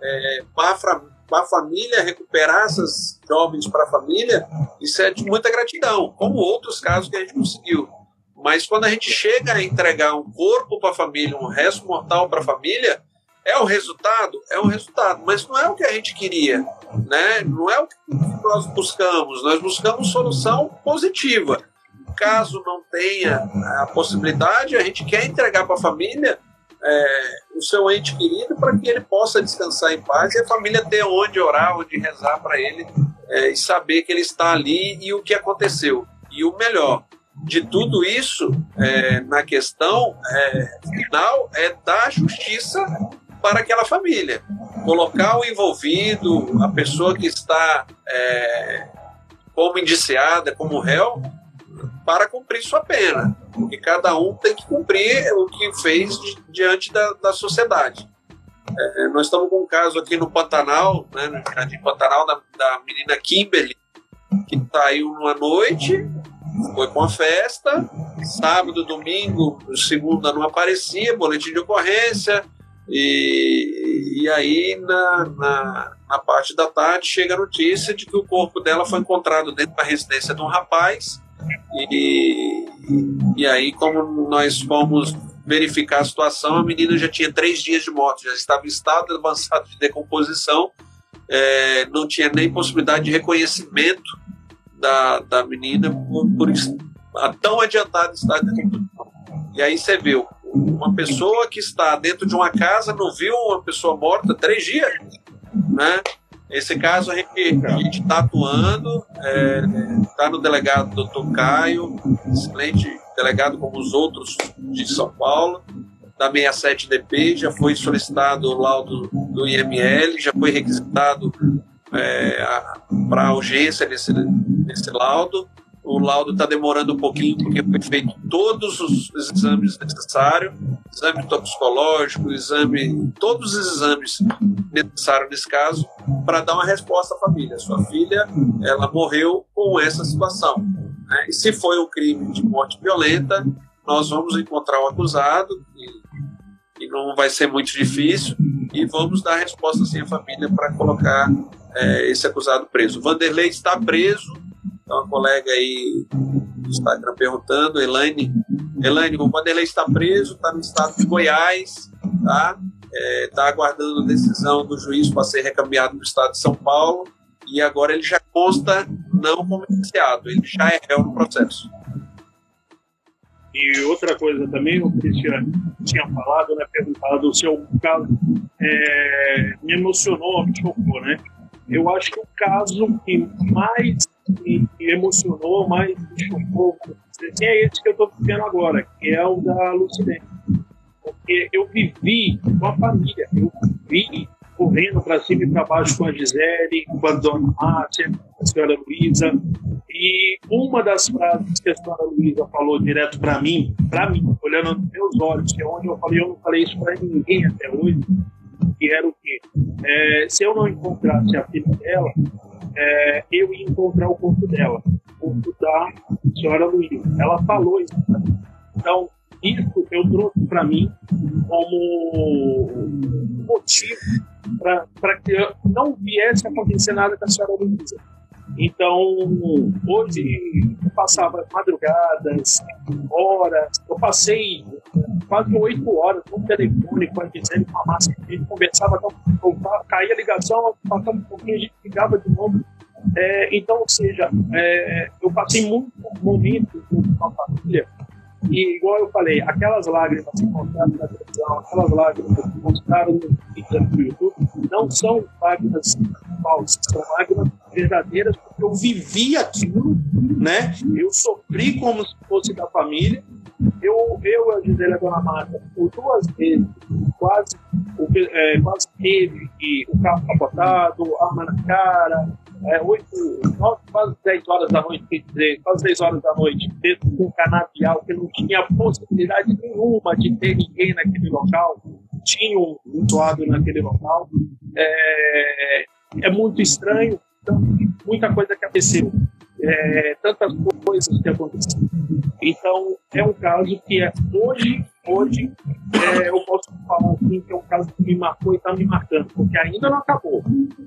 Speaker 3: é, para, a família, recuperar essas jovens para a família, isso é de muita gratidão, como outros casos que a gente conseguiu. Mas quando a gente chega a entregar um corpo para a família, um resto mortal para a família, é o resultado? É o resultado, mas não é o que a gente queria, né? Não é o que nós buscamos. Nós buscamos solução positiva. Caso não tenha a possibilidade, a gente quer entregar para a família é, o seu ente querido para que ele possa descansar em paz e a família ter onde orar, onde rezar para ele é, e saber que ele está ali e o que aconteceu. E o melhor, de tudo isso é, na questão é, final é da justiça para aquela família. Colocar o envolvido, a pessoa que está é, como indiciada, como réu, para cumprir sua pena. Porque cada um tem que cumprir o que fez diante da, da sociedade. É, nós estamos com um caso aqui no Pantanal, né, no Jardim Pantanal, da, da menina Kimberly, que saiu numa noite, foi com a festa, sábado, domingo, segunda não aparecia, boletim de ocorrência, e, e aí, na, na, na, parte da tarde, chega a notícia de que o corpo dela foi encontrado dentro da residência de um rapaz. E, e aí, como nós fomos verificar a situação, a menina já tinha três dias de morte, já estava em estado avançado de decomposição, é, não tinha nem possibilidade de reconhecimento da, da menina por, por tão adiantado estado de decomposição. E aí você viu, uma pessoa que está dentro de uma casa não viu uma pessoa morta três dias, né? Esse caso a gente está atuando, está é, tá no delegado doutor Caio, excelente delegado como os outros de São Paulo, da 67DP, já foi solicitado o laudo do IML, já foi requisitado é, para urgência desse, desse laudo o laudo está demorando um pouquinho porque foi feito todos os exames necessários, exame toxicológico, exame, todos os exames necessários nesse caso, para dar uma resposta à família. Sua filha, ela morreu com essa situação. Né? E se foi um crime de morte violenta, nós vamos encontrar o acusado, e, e não vai ser muito difícil, e vamos dar resposta sim à família para colocar é, esse acusado preso. Vanderlei está preso, então, uma colega aí do Instagram perguntando, Elaine, Elaine, o Vanderlei está preso, está no estado de Goiás, tá? Está é, aguardando a decisão do juiz para ser recaminhado no estado de São Paulo e agora ele já consta não como ele já é réu no processo.
Speaker 2: E outra coisa também, o Cristiano tinha falado, né, perguntado se o caso é, me emocionou, me chocou, né? Eu acho que o caso que mais me emocionou, mais me chocou, é esse que eu estou vivendo agora, que é o da Lucidene. Porque eu vivi com a família, eu vivi correndo para cima e para baixo com a Gisele, com a dona Márcia, a senhora Luísa. E uma das frases que a senhora Luísa falou direto para mim, para mim, olhando nos meus olhos, que é onde eu falei, eu não falei isso para ninguém até hoje, que era o quê? É, se eu não encontrasse a filha dela, é, eu ia encontrar o corpo dela, o corpo da senhora Luísa. Ela falou isso. Então, isso eu trouxe para mim como motivo para que não viesse a acontecer nada com a senhora Luísa. Então, hoje eu passava madrugadas, horas, eu passei quase oito horas no telefone com a Gisele com a Márcia, a gente conversava, caía a ligação, passava um pouquinho, a gente ligava de novo. É, então, ou seja, é, eu passei muitos momentos com a família e, igual eu falei, aquelas lágrimas que mostraram na televisão, aquelas lágrimas que mostraram no do YouTube, não são lágrimas falsas, são lágrimas verdadeiras, porque eu vivi aquilo, né? Eu sofri como se fosse da família. Eu, eu a Gisele a Dona Marta, por duas vezes, quase, é, quase teve o carro capotado, arma na cara, é, 8, 9, quase 10 horas da noite, dizer, quase 10 horas da noite, dentro de um canavial que não tinha possibilidade nenhuma de ter ninguém naquele local, tinha um mutuado naquele local. É, é muito estranho, então, muita coisa que aconteceu. É, tantas coisas que aconteceram. Então, é um caso que é, hoje hoje é, eu posso falar assim que é um caso que me marcou e está me marcando, porque ainda não acabou.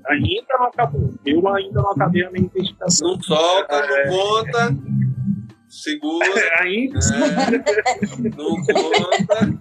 Speaker 2: Ainda não acabou. Eu ainda não acabei a minha investigação.
Speaker 3: Não solta, é, não conta. Segura.
Speaker 2: ainda.
Speaker 3: É, não conta.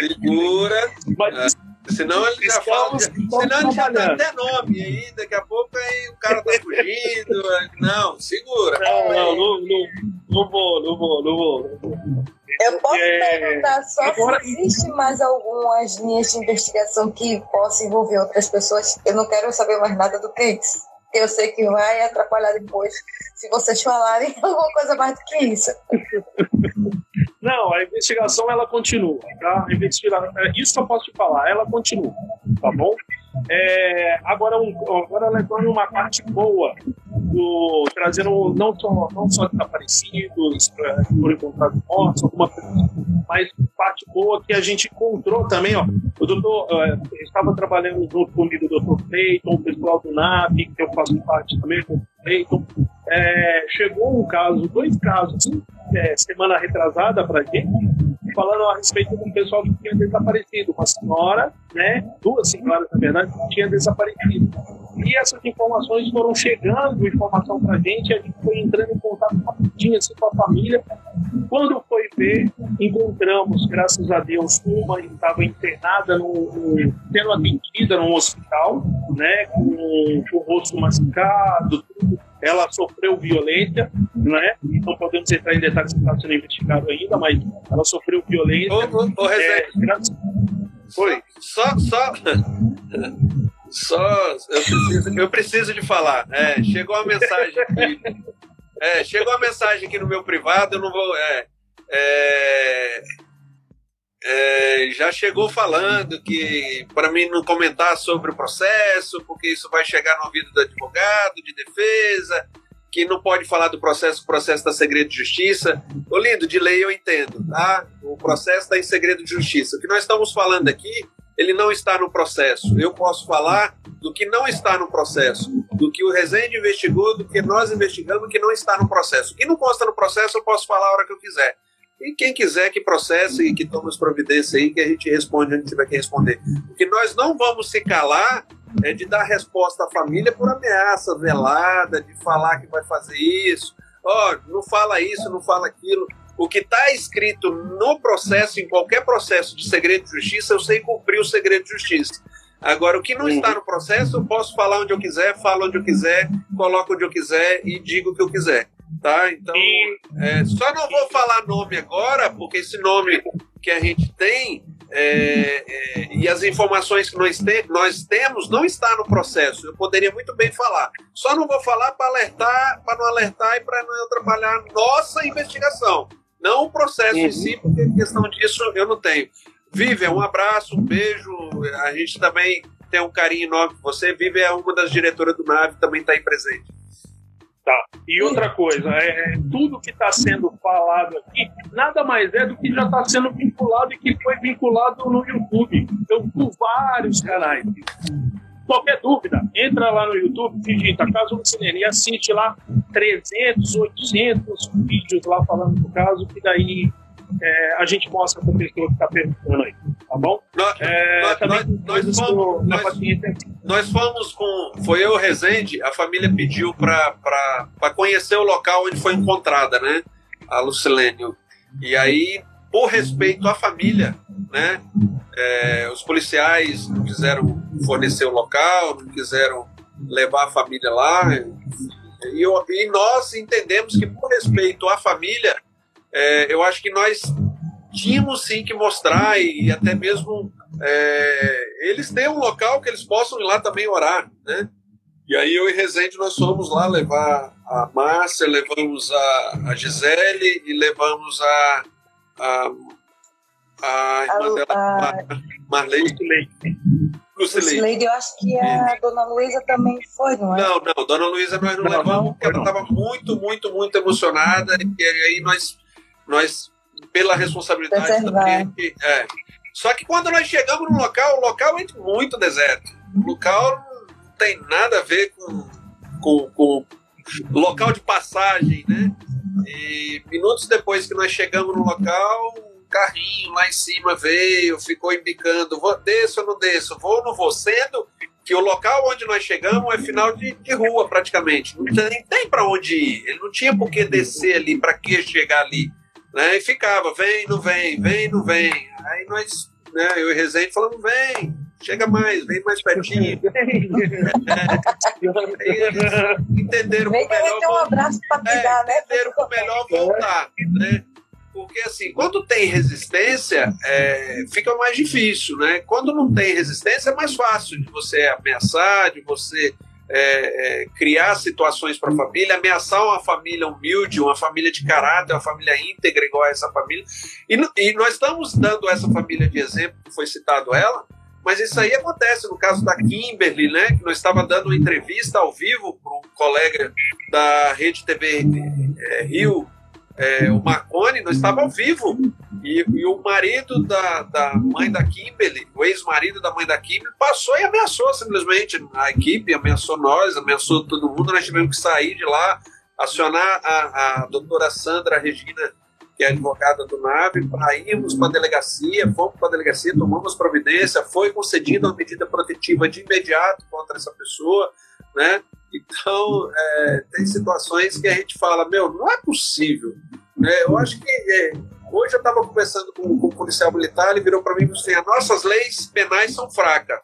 Speaker 3: Segura. Mas, é. Senão ele já fala. Senão ele já dá até nome aí, daqui a pouco aí o cara tá fugindo. não, segura.
Speaker 2: Não, não, não, não, não vou, não vou, não vou.
Speaker 1: Eu posso é... perguntar só Agora... se existe mais algumas linhas de investigação que possam envolver outras pessoas. Eu não quero saber mais nada do que isso. Eu sei que vai atrapalhar depois se vocês falarem alguma coisa mais do que isso.
Speaker 2: Não, a investigação ela continua, tá? É, isso que eu posso te falar, ela continua, tá bom? É, agora, um, agora ela uma parte boa, do, trazendo não só, não só desaparecidos, é, por encontrados mortos, alguma coisa, mas parte boa que a gente encontrou também, ó. O doutor é, estava trabalhando junto comigo o doutor Cleiton, o pessoal do NAP, que eu faço parte também com o Cleiton. É, chegou um caso, dois casos, é, semana retrasada para gente, falando a respeito de um pessoal que tinha desaparecido. Uma senhora, né, duas senhoras, na verdade, que tinha desaparecido. E essas informações foram chegando, informação para gente, a gente foi entrando em contato assim, com a família. Quando foi ver, encontramos, graças a Deus, uma que estava internada, no, no, sendo atendida num hospital, né, com, com o rosto machucado, tudo ela sofreu violência, né? Não podemos entrar em detalhes que está sendo investigado ainda, mas ela sofreu violência. Ô,
Speaker 3: ô, ô é, Foi. Só, só, só eu, preciso, eu preciso de falar. É, chegou uma mensagem aqui. É, chegou uma mensagem aqui no meu privado, eu não vou. É, é, é, já chegou falando que para mim não comentar sobre o processo, porque isso vai chegar no ouvido do advogado de defesa, que não pode falar do processo, o processo da segredo de justiça. Ô lindo, de lei eu entendo, tá? O processo está em segredo de justiça. O que nós estamos falando aqui, ele não está no processo. Eu posso falar do que não está no processo, do que o Resende investigou, do que nós investigamos, que não está no processo. O que não consta no processo, eu posso falar a hora que eu quiser. E quem quiser que processe e que tome as providências aí, que a gente responde onde tiver que responder. O que nós não vamos se calar é de dar resposta à família por ameaça velada, de falar que vai fazer isso. Ó, oh, não fala isso, não fala aquilo. O que está escrito no processo, em qualquer processo de segredo de justiça, eu sei cumprir o segredo de justiça. Agora, o que não está no processo, eu posso falar onde eu quiser, falo onde eu quiser, coloco onde eu quiser e digo o que eu quiser. Tá? Então, é, só não vou falar nome agora, porque esse nome que a gente tem é, é, e as informações que nós, te, nós temos não está no processo. Eu poderia muito bem falar. Só não vou falar para alertar, para não alertar e para não atrapalhar nossa investigação. Não o processo uhum. em si, porque questão disso eu não tenho. Vive, um abraço, um beijo. A gente também tem um carinho enorme por você. Vive é uma das diretoras do Nave, também está aí presente.
Speaker 2: Tá. E outra coisa, é, é tudo que está sendo falado aqui nada mais é do que já está sendo vinculado e que foi vinculado no YouTube. Então, por vários canais. Qualquer dúvida, entra lá no YouTube, digita Caso Lucilene e assiste lá 300, 800 vídeos lá falando do caso, que daí é, a gente mostra para a pessoa que está perguntando aí, tá bom?
Speaker 3: Nós, é, nós, nós, nós, fomos, nós, nós, fomos com. Foi eu, Rezende, a família pediu para conhecer o local onde foi encontrada, né? A Lucilene. E aí, por respeito à família, né? É, os policiais não quiseram fornecer o local, não quiseram levar a família lá. E, eu, e nós entendemos que, por respeito à família, é, eu acho que nós tínhamos sim que mostrar e, e até mesmo é, eles têm um local que eles possam ir lá também orar, né? E aí eu e Rezende nós fomos lá levar a Márcia, levamos a, a Gisele e levamos a, a a irmã dela, a... Marley.
Speaker 1: Lucileide, eu acho que a Dona Luísa também foi, não é?
Speaker 3: Não, não, Dona Luísa nós não, não levamos, porque ela estava muito, muito, muito emocionada, e aí nós, nós pela responsabilidade
Speaker 1: Preservar.
Speaker 3: também. É. Só que quando nós chegamos no local, o local é muito deserto. O local não tem nada a ver com, com, com local de passagem, né? E minutos depois que nós chegamos no local, carrinho lá em cima veio, ficou embicando, vou, desço ou não desço, vou ou não vou, sendo que o local onde nós chegamos é final de, de rua praticamente, não tem, tem para onde ir, ele não tinha por que descer ali, para que chegar ali, né? E ficava, vem, não vem, vem, não vem, aí nós, né, eu e Rezende falamos, vem, chega mais, vem mais pertinho. é, entenderam
Speaker 1: vem
Speaker 3: que melhor.
Speaker 1: um abraço para
Speaker 3: é,
Speaker 1: dar, né?
Speaker 3: Entenderam que melhor voltar, né? Porque, assim, quando tem resistência, é, fica mais difícil, né? Quando não tem resistência, é mais fácil de você ameaçar, de você é, é, criar situações para a família, ameaçar uma família humilde, uma família de caráter, uma família íntegra igual a essa família. E, e nós estamos dando essa família de exemplo, que foi citado ela, mas isso aí acontece no caso da Kimberly, né? Que nós estava dando uma entrevista ao vivo para um colega da Rede TV é, Rio, é, o Marconi não estava vivo. E, e, o marido da, da mãe da Kimberly, o ex-marido da mãe da Kimberly, passou e ameaçou simplesmente a equipe, ameaçou nós, ameaçou todo mundo. Nós tivemos que sair de lá, acionar a, a doutora Sandra Regina, que é advogada do NAVE, para irmos para a delegacia. Fomos para a delegacia, tomamos providência, foi concedida uma medida protetiva de imediato contra essa pessoa, né? Então, é, tem situações que a gente fala, meu, não é possível. Né? Eu acho que é, hoje eu estava conversando com, com um policial militar, ele virou para mim e disse assim, as nossas leis penais são fracas.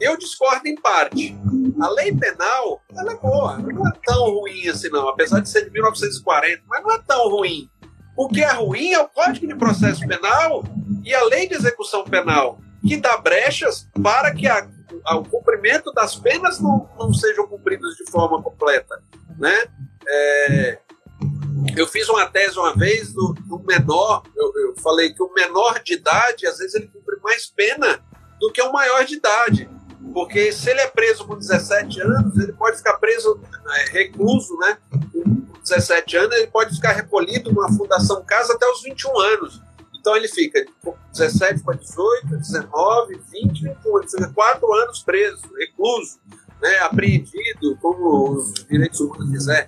Speaker 3: Eu discordo em parte. A lei penal, ela é boa, não é tão ruim assim não, apesar de ser de 1940, mas não é tão ruim. O que é ruim é o Código de Processo Penal e a Lei de Execução Penal, que dá brechas para que a o cumprimento das penas não, não sejam cumpridas de forma completa, né? É, eu fiz uma tese uma vez do, do menor, eu, eu, falei que o menor de idade, às vezes ele cumpre mais pena do que o maior de idade, porque se ele é preso com 17 anos, ele pode ficar preso, é, recluso, né? Com 17 anos, ele pode ficar recolhido numa fundação casa até os 21 anos. Então ele fica de 17 para 18, 19, 20, 21, 4 anos preso, recluso, né, apreendido, como os direitos humanos dizem.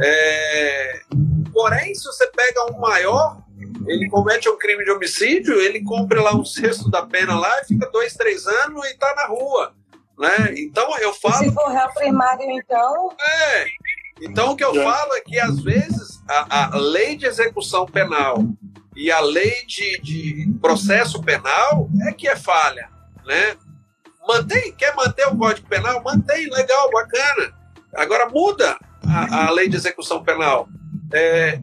Speaker 3: É... Porém, se você pega um maior, ele comete um crime de homicídio, ele cumpre lá um sexto da pena lá e fica dois, três anos e está na rua. Né? Então eu falo.
Speaker 1: E se for réu primário, então.
Speaker 3: É. Então o que eu falo é que às vezes a, a lei de execução penal e a lei de, de processo penal é que é falha, né? Mantém, quer manter o Código Penal? Mantém, legal, bacana. Agora muda a, a lei de execução penal. É,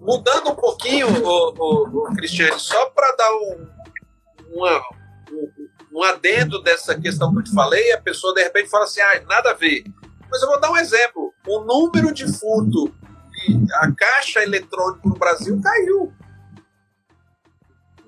Speaker 3: mudando um pouquinho, o, o, o Cristiane, só para dar um, uma, um, um adendo dessa questão que eu te falei, a pessoa de repente fala assim, ah, nada a ver. Mas eu vou dar um exemplo. O número de furto a caixa eletrônica no Brasil caiu.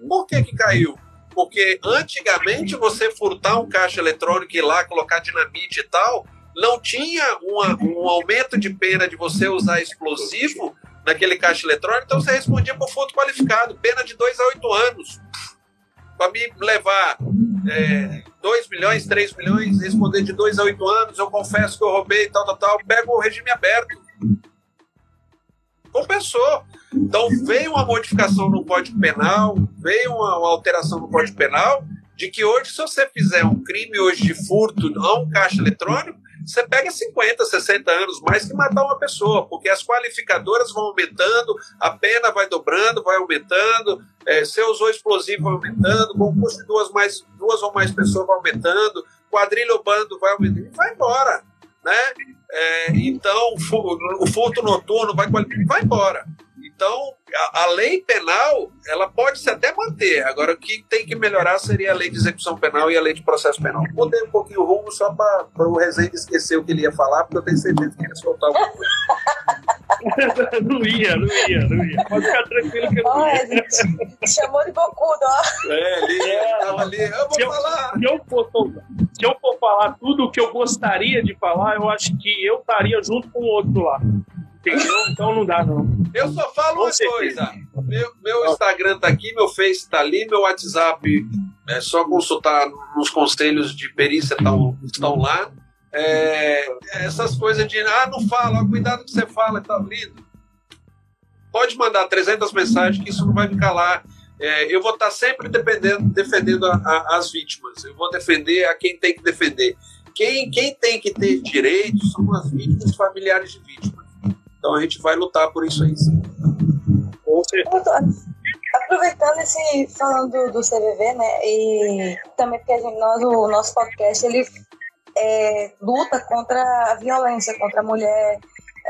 Speaker 3: Por que, que caiu? Porque antigamente você furtar um caixa eletrônico e ir lá colocar dinamite e tal, não tinha uma, um aumento de pena de você usar explosivo naquele caixa eletrônico, então você respondia por furto qualificado, pena de 2 a 8 anos. Para me levar é, 2 milhões, 3 milhões, responder de 2 a 8 anos, eu confesso que eu roubei, tal, tal, tal, pego o regime aberto. Compensou. Então veio uma modificação no Código Penal, veio uma, uma alteração no Código Penal, de que hoje, se você fizer um crime hoje de furto a um caixa eletrônico, você pega 50, 60 anos mais que matar uma pessoa, porque as qualificadoras vão aumentando, a pena vai dobrando, vai aumentando, é, você usou explosivo vai aumentando, concurso de duas, mais, duas ou mais pessoas vai aumentando, quadrilha ou bando vai aumentando, e vai embora. Né? É, então, o furto noturno vai, vai embora. Então, a, a, lei penal, ela pode se até manter. Agora, o que tem que melhorar seria a lei de execução penal e a lei de processo penal. Mudei um pouquinho o rumo só para o Rezende esquecer o que ele ia falar, porque eu tenho certeza que ele ia soltar alguma coisa.
Speaker 2: não ia, não ia, não ia. Pode ficar tranquilo que eu não ia.
Speaker 1: gente chamou de bocudo, ó.
Speaker 3: É, ele estava ali, eu vou
Speaker 2: se
Speaker 3: falar.
Speaker 2: Eu, se, eu for, se eu for falar tudo o que eu gostaria de falar, eu acho que eu estaria junto com o outro lá. Entendeu? Então não dá, não.
Speaker 3: Eu só falo uma coisa. Meu, meu Instagram tá aqui, meu Face tá ali, meu WhatsApp é só consultar nos conselhos de perícia estão, estão lá. É, essas coisas de, ah, não fala, cuidado que você fala, tá lindo. Pode mandar 300 mensagens que isso não vai me calar. É, eu vou estar sempre defendendo, defendendo a, a, as vítimas. Eu vou defender a quem tem que defender. Quem, quem tem que ter direitos são as vítimas, familiares de vítimas. Então a gente vai lutar por isso aí. Sim.
Speaker 1: Aproveitando esse falando do, do CVV, né, e também porque a gente, nós, o nosso podcast ele é, luta contra a violência contra a mulher,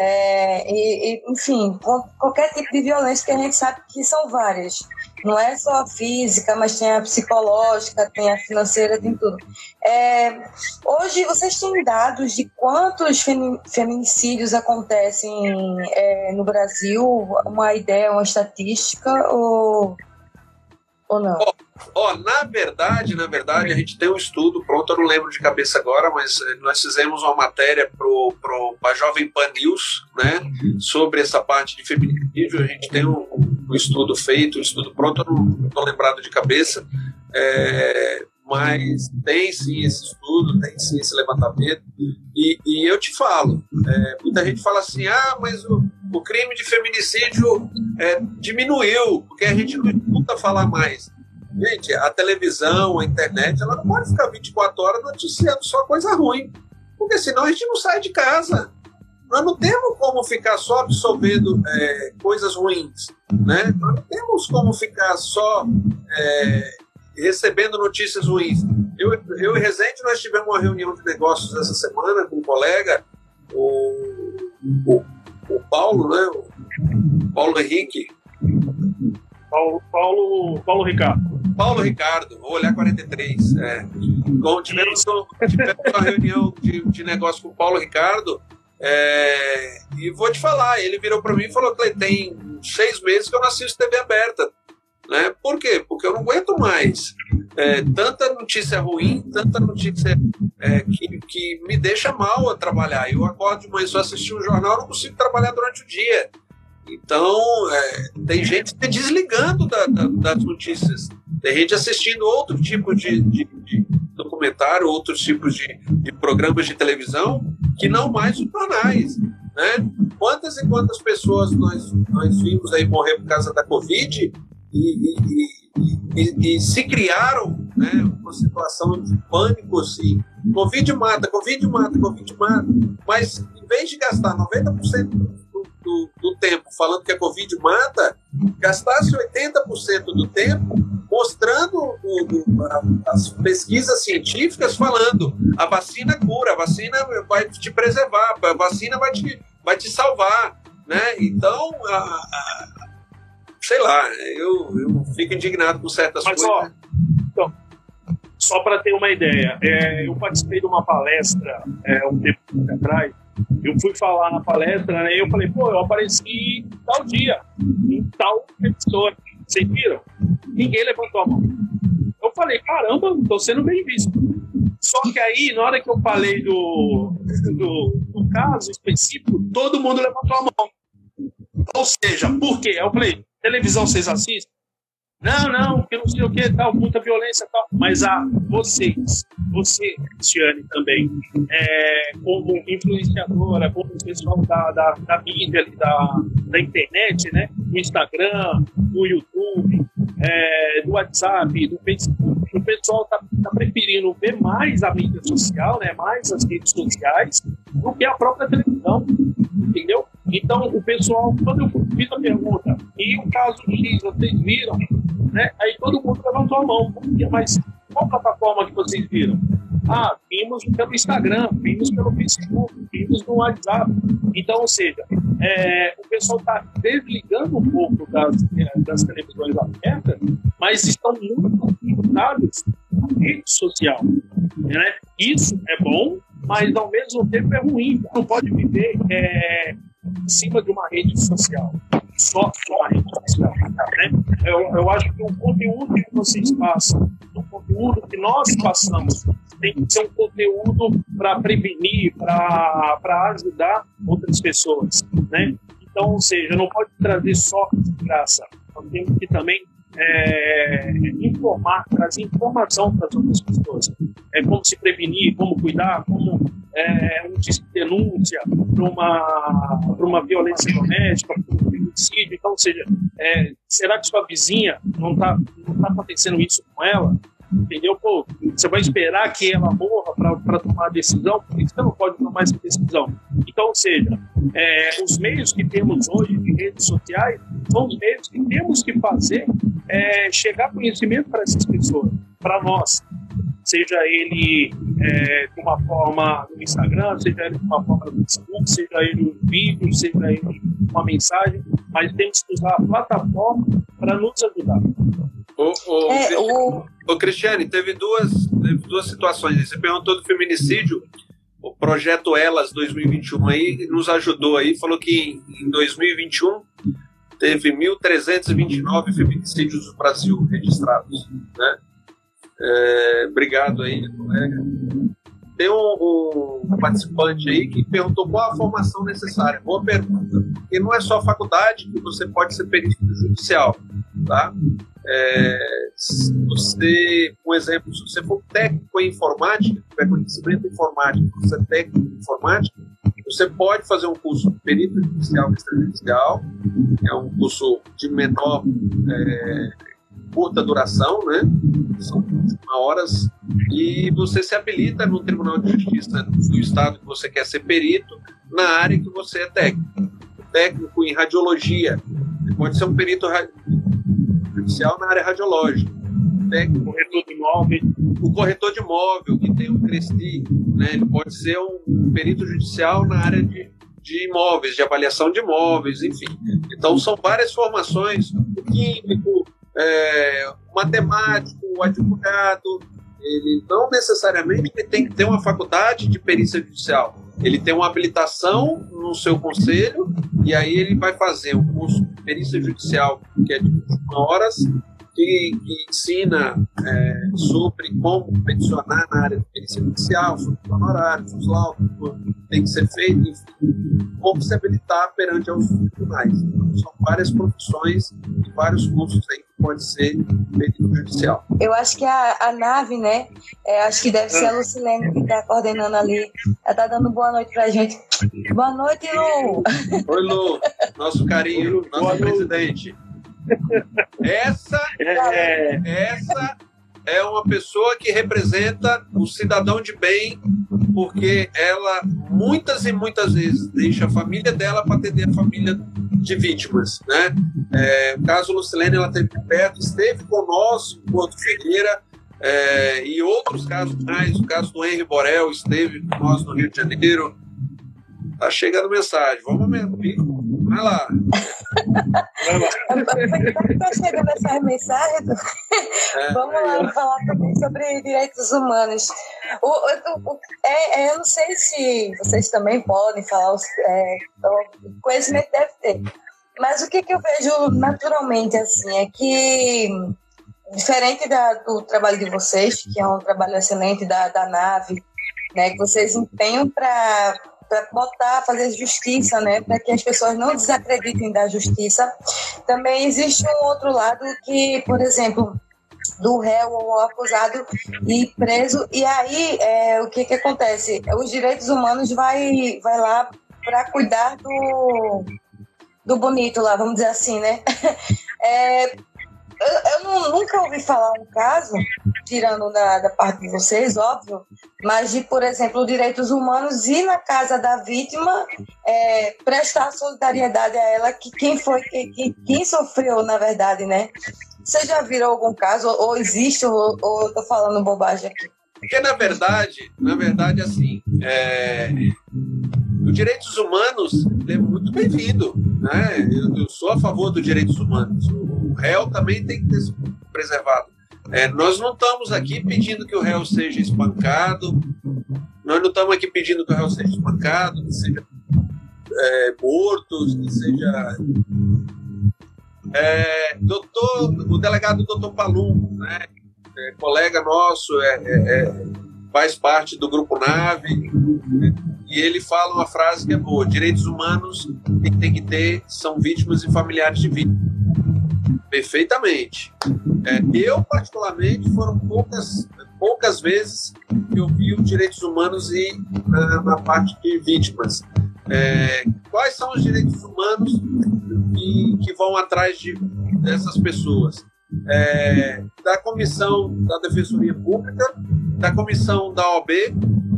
Speaker 1: é, e, e, enfim, qualquer tipo de violência que a gente sabe que são várias. Não é só a física, mas tem a psicológica, tem a financeira, tem tudo. É, hoje, vocês têm dados de quantos feminicídios acontecem é, no Brasil? Uma ideia, uma estatística? Ou, ou não?
Speaker 3: Ó, oh, na verdade, na verdade, a gente tem um estudo pronto, eu não lembro de cabeça agora, mas eh, nós fizemos uma matéria pro, pro, para Jovem Pan News, né, sobre essa parte de feminicídio. A gente tem um, um estudo feito, um estudo pronto, eu não estou lembrado de cabeça, é, mas tem sim esse estudo, tem sim esse levantamento. E, e eu te falo, é, muita gente fala assim, ah, mas o, o crime de feminicídio é, diminuiu, porque a gente não escuta falar mais. Gente, a televisão, a internet, ela não pode ficar 24 horas noticiando só coisa ruim. Porque senão a gente não sai de casa. Nós não temos como ficar só absorvendo é, coisas ruins. Né? Nós não temos como ficar só é, recebendo notícias ruins. Eu, eu e Rezende, nós tivemos uma reunião de negócios essa semana com um colega, o, o, o Paulo, né? O Paulo Henrique.
Speaker 2: Paulo, Paulo, Paulo Ricardo.
Speaker 3: Paulo Ricardo, vou olhar 43. É. Bom, tivemos, tivemos uma reunião de, de negócio com o Paulo Ricardo. É, e vou te falar, ele virou para mim e falou: tem seis meses que eu não assisto TV aberta. Né? Por quê? Porque eu não aguento mais. É, tanta notícia ruim, tanta notícia é, que, que me deixa mal a trabalhar. Eu acordo de manhã só assistir um jornal, eu não consigo trabalhar durante o dia. Então, é, tem gente desligando da, da, das notícias. Tem gente assistindo outro tipo de, de, de documentário, outros tipos de, de, programas de televisão, que não mais os jornais. Né? Quantas e quantas pessoas nós, nós vimos aí morrer por causa da Covid e, e, e, e se criaram né, uma situação de pânico assim. Covid mata, Covid mata, Covid mata. Mas em vez de gastar 90% do, do, do tempo falando que a Covid mata, gastasse 80% do tempo mostrando o, o, as pesquisas científicas falando a vacina cura, a vacina vai te preservar, a vacina vai te, vai te salvar, né? Então, a, a, sei lá, eu, eu fico indignado com certas Mas, coisas. Ó,
Speaker 2: então, só para ter uma ideia, é, eu participei de uma palestra é, um tempo atrás. Eu fui falar na palestra, né, e eu falei, pô, eu apareci tal dia, em tal emissora. Vocês viram? Ninguém levantou a mão. Eu falei, caramba, estou sendo bem visto. Só que aí, na hora que eu falei do, do, do caso específico, todo mundo levantou a mão. Ou seja, por quê? Eu falei, televisão vocês assistem? Não, não, que não sei o que, tal, muita violência tal. Mas a vocês, você, Cristiane, também, é, como influenciadora, como pessoal da, da, da mídia, da, da internet, né? Do Instagram, do YouTube, é, do WhatsApp, do Facebook, o pessoal está tá preferindo ver mais a mídia social, né? Mais as redes sociais, do que a própria televisão, entendeu? Então, o pessoal, quando eu fiz a pergunta, e o caso X, vocês viram? Né? Aí todo mundo levantou a mão. Mas qual plataforma que vocês viram? Ah, vimos pelo Instagram, vimos pelo Facebook, vimos no WhatsApp. Então, ou seja, é, o pessoal está desligando um pouco das, é, das televisões abertas, mas estão muito ligados na rede social. Né? Isso é bom, mas ao mesmo tempo é ruim. Não pode viver é, em cima de uma rede social só, só a rede social. Né? Eu, eu acho que o conteúdo que vocês passam, o conteúdo que nós passamos, tem que ser um conteúdo para prevenir, para ajudar outras pessoas. Né? Então, ou seja, não pode trazer só graça. Nós temos que também é, informar, trazer informação para as outras pessoas. É como se prevenir, como cuidar, como é, um denúncia para uma, uma violência doméstica, para um feminicídio. Então, ou seja, é, será que sua vizinha não está não tá acontecendo isso com ela? Entendeu? Pô, você vai esperar que ela morra para tomar a decisão? Por que você não pode tomar essa decisão? Então, ou seja, é, os meios que temos hoje de redes sociais são os meios que temos que fazer é, chegar conhecimento para essas pessoas, para nós. Seja ele é, de uma forma no Instagram, seja ele de uma forma no Facebook, seja ele no vídeo, seja ele uma mensagem, mas temos que usar a plataforma para nos ajudar.
Speaker 3: O, o, é, o... o Cristiane, teve duas, teve duas situações. Você perguntou do feminicídio. O projeto Elas 2021 aí nos ajudou aí, falou que em 2021 teve 1.329 feminicídios no Brasil registrados. Né? É, obrigado aí, colega. Tem um, um, participante aí que perguntou qual a formação necessária. Boa pergunta. Porque não é só faculdade que você pode ser perito judicial, tá? É, se você, um exemplo, se você for técnico em informática, tiver conhecimento em informática, você é técnico em informática, você pode fazer um curso de perito judicial extrajudicial, é um curso de menor é, curta duração, né? São horas e você se habilita no Tribunal de Justiça do Estado que você quer ser perito na área que você é técnico. Técnico em radiologia, pode ser um perito judicial na área radiológica. Técnico, corretor de imóvel, o corretor de imóvel que tem um CRESTI, né? Ele pode ser um perito judicial na área de de imóveis, de avaliação de imóveis, enfim. Então, são várias formações, o químico, é, o matemático, o advogado, ele não necessariamente ele tem que ter uma faculdade de perícia judicial. Ele tem uma habilitação no seu conselho e aí ele vai fazer um curso de perícia judicial que é de horas que, que ensina é, sobre como peticionar na área de perícia judicial, sobre honorários, os laudos, tem que ser feito, enfim, como se habilitar perante os tribunais. Então, são várias profissões e vários cursos aí que pode ser perito judicial.
Speaker 1: Eu acho que a, a nave, né? É, acho que deve ser a Lucilene que está coordenando ali. Ela está dando boa noite para a gente. Boa noite, Lu!
Speaker 3: Oi, Lu! Nosso carinho, nosso presidente. Essa é, essa é uma pessoa que representa o cidadão de bem, porque ela muitas e muitas vezes deixa a família dela para atender a família de vítimas, né? É, o caso Lucilene, ela esteve perto, esteve conosco enquanto Ferreira, é, e outros casos mais, o caso do Henry Borel esteve com nós no Rio de Janeiro. Tá chegando mensagem, vamos mesmo, vai lá.
Speaker 1: Está chegando essa mensagem? É, Vamos lá falar também sobre direitos humanos. O, o, o é, é, eu não sei se vocês também podem falar, é, o conhecimento deve ter. Mas o que, que eu vejo naturalmente assim é que diferente da, do trabalho de vocês, que é um trabalho excelente da, da nave, né, que vocês empenham para para botar, fazer justiça, né, para que as pessoas não desacreditem da justiça. Também existe um outro lado que, por exemplo, do réu ou acusado e preso. E aí, é, o que, que acontece? Os direitos humanos vai, vai lá para cuidar do, do bonito lá, vamos dizer assim, né? É, eu, eu não, nunca ouvi falar um caso, tirando da, da parte de vocês, óbvio, mas de, por exemplo, direitos humanos ir na casa da vítima, é, prestar solidariedade a ela, que quem foi, que, que, quem sofreu, na verdade, né? Você já viram algum caso, ou existe, ou, ou eu tô falando bobagem aqui?
Speaker 3: Porque, na verdade, na verdade, assim, é... os direitos humanos é muito bem-vindo, né? Eu, eu, sou a favor dos direitos humanos. O réu também tem que ser preservado. É, nós não estamos aqui pedindo que o réu seja espancado, nós não estamos aqui pedindo que o réu seja espancado, que seja é, morto, que seja é, doutor, o delegado doutor Palumbo, né, é, colega nosso, é, é, é, faz parte do Grupo Nave, e ele fala uma frase que é boa: direitos humanos que tem que ter são vítimas e familiares de vítimas. Perfeitamente. É, eu, particularmente, foram poucas, poucas vezes que eu vi os direitos humanos e na, na parte de vítimas. É, quais são os direitos humanos que, que vão atrás de, dessas pessoas? É, da comissão da Defensoria Pública, da comissão da OB,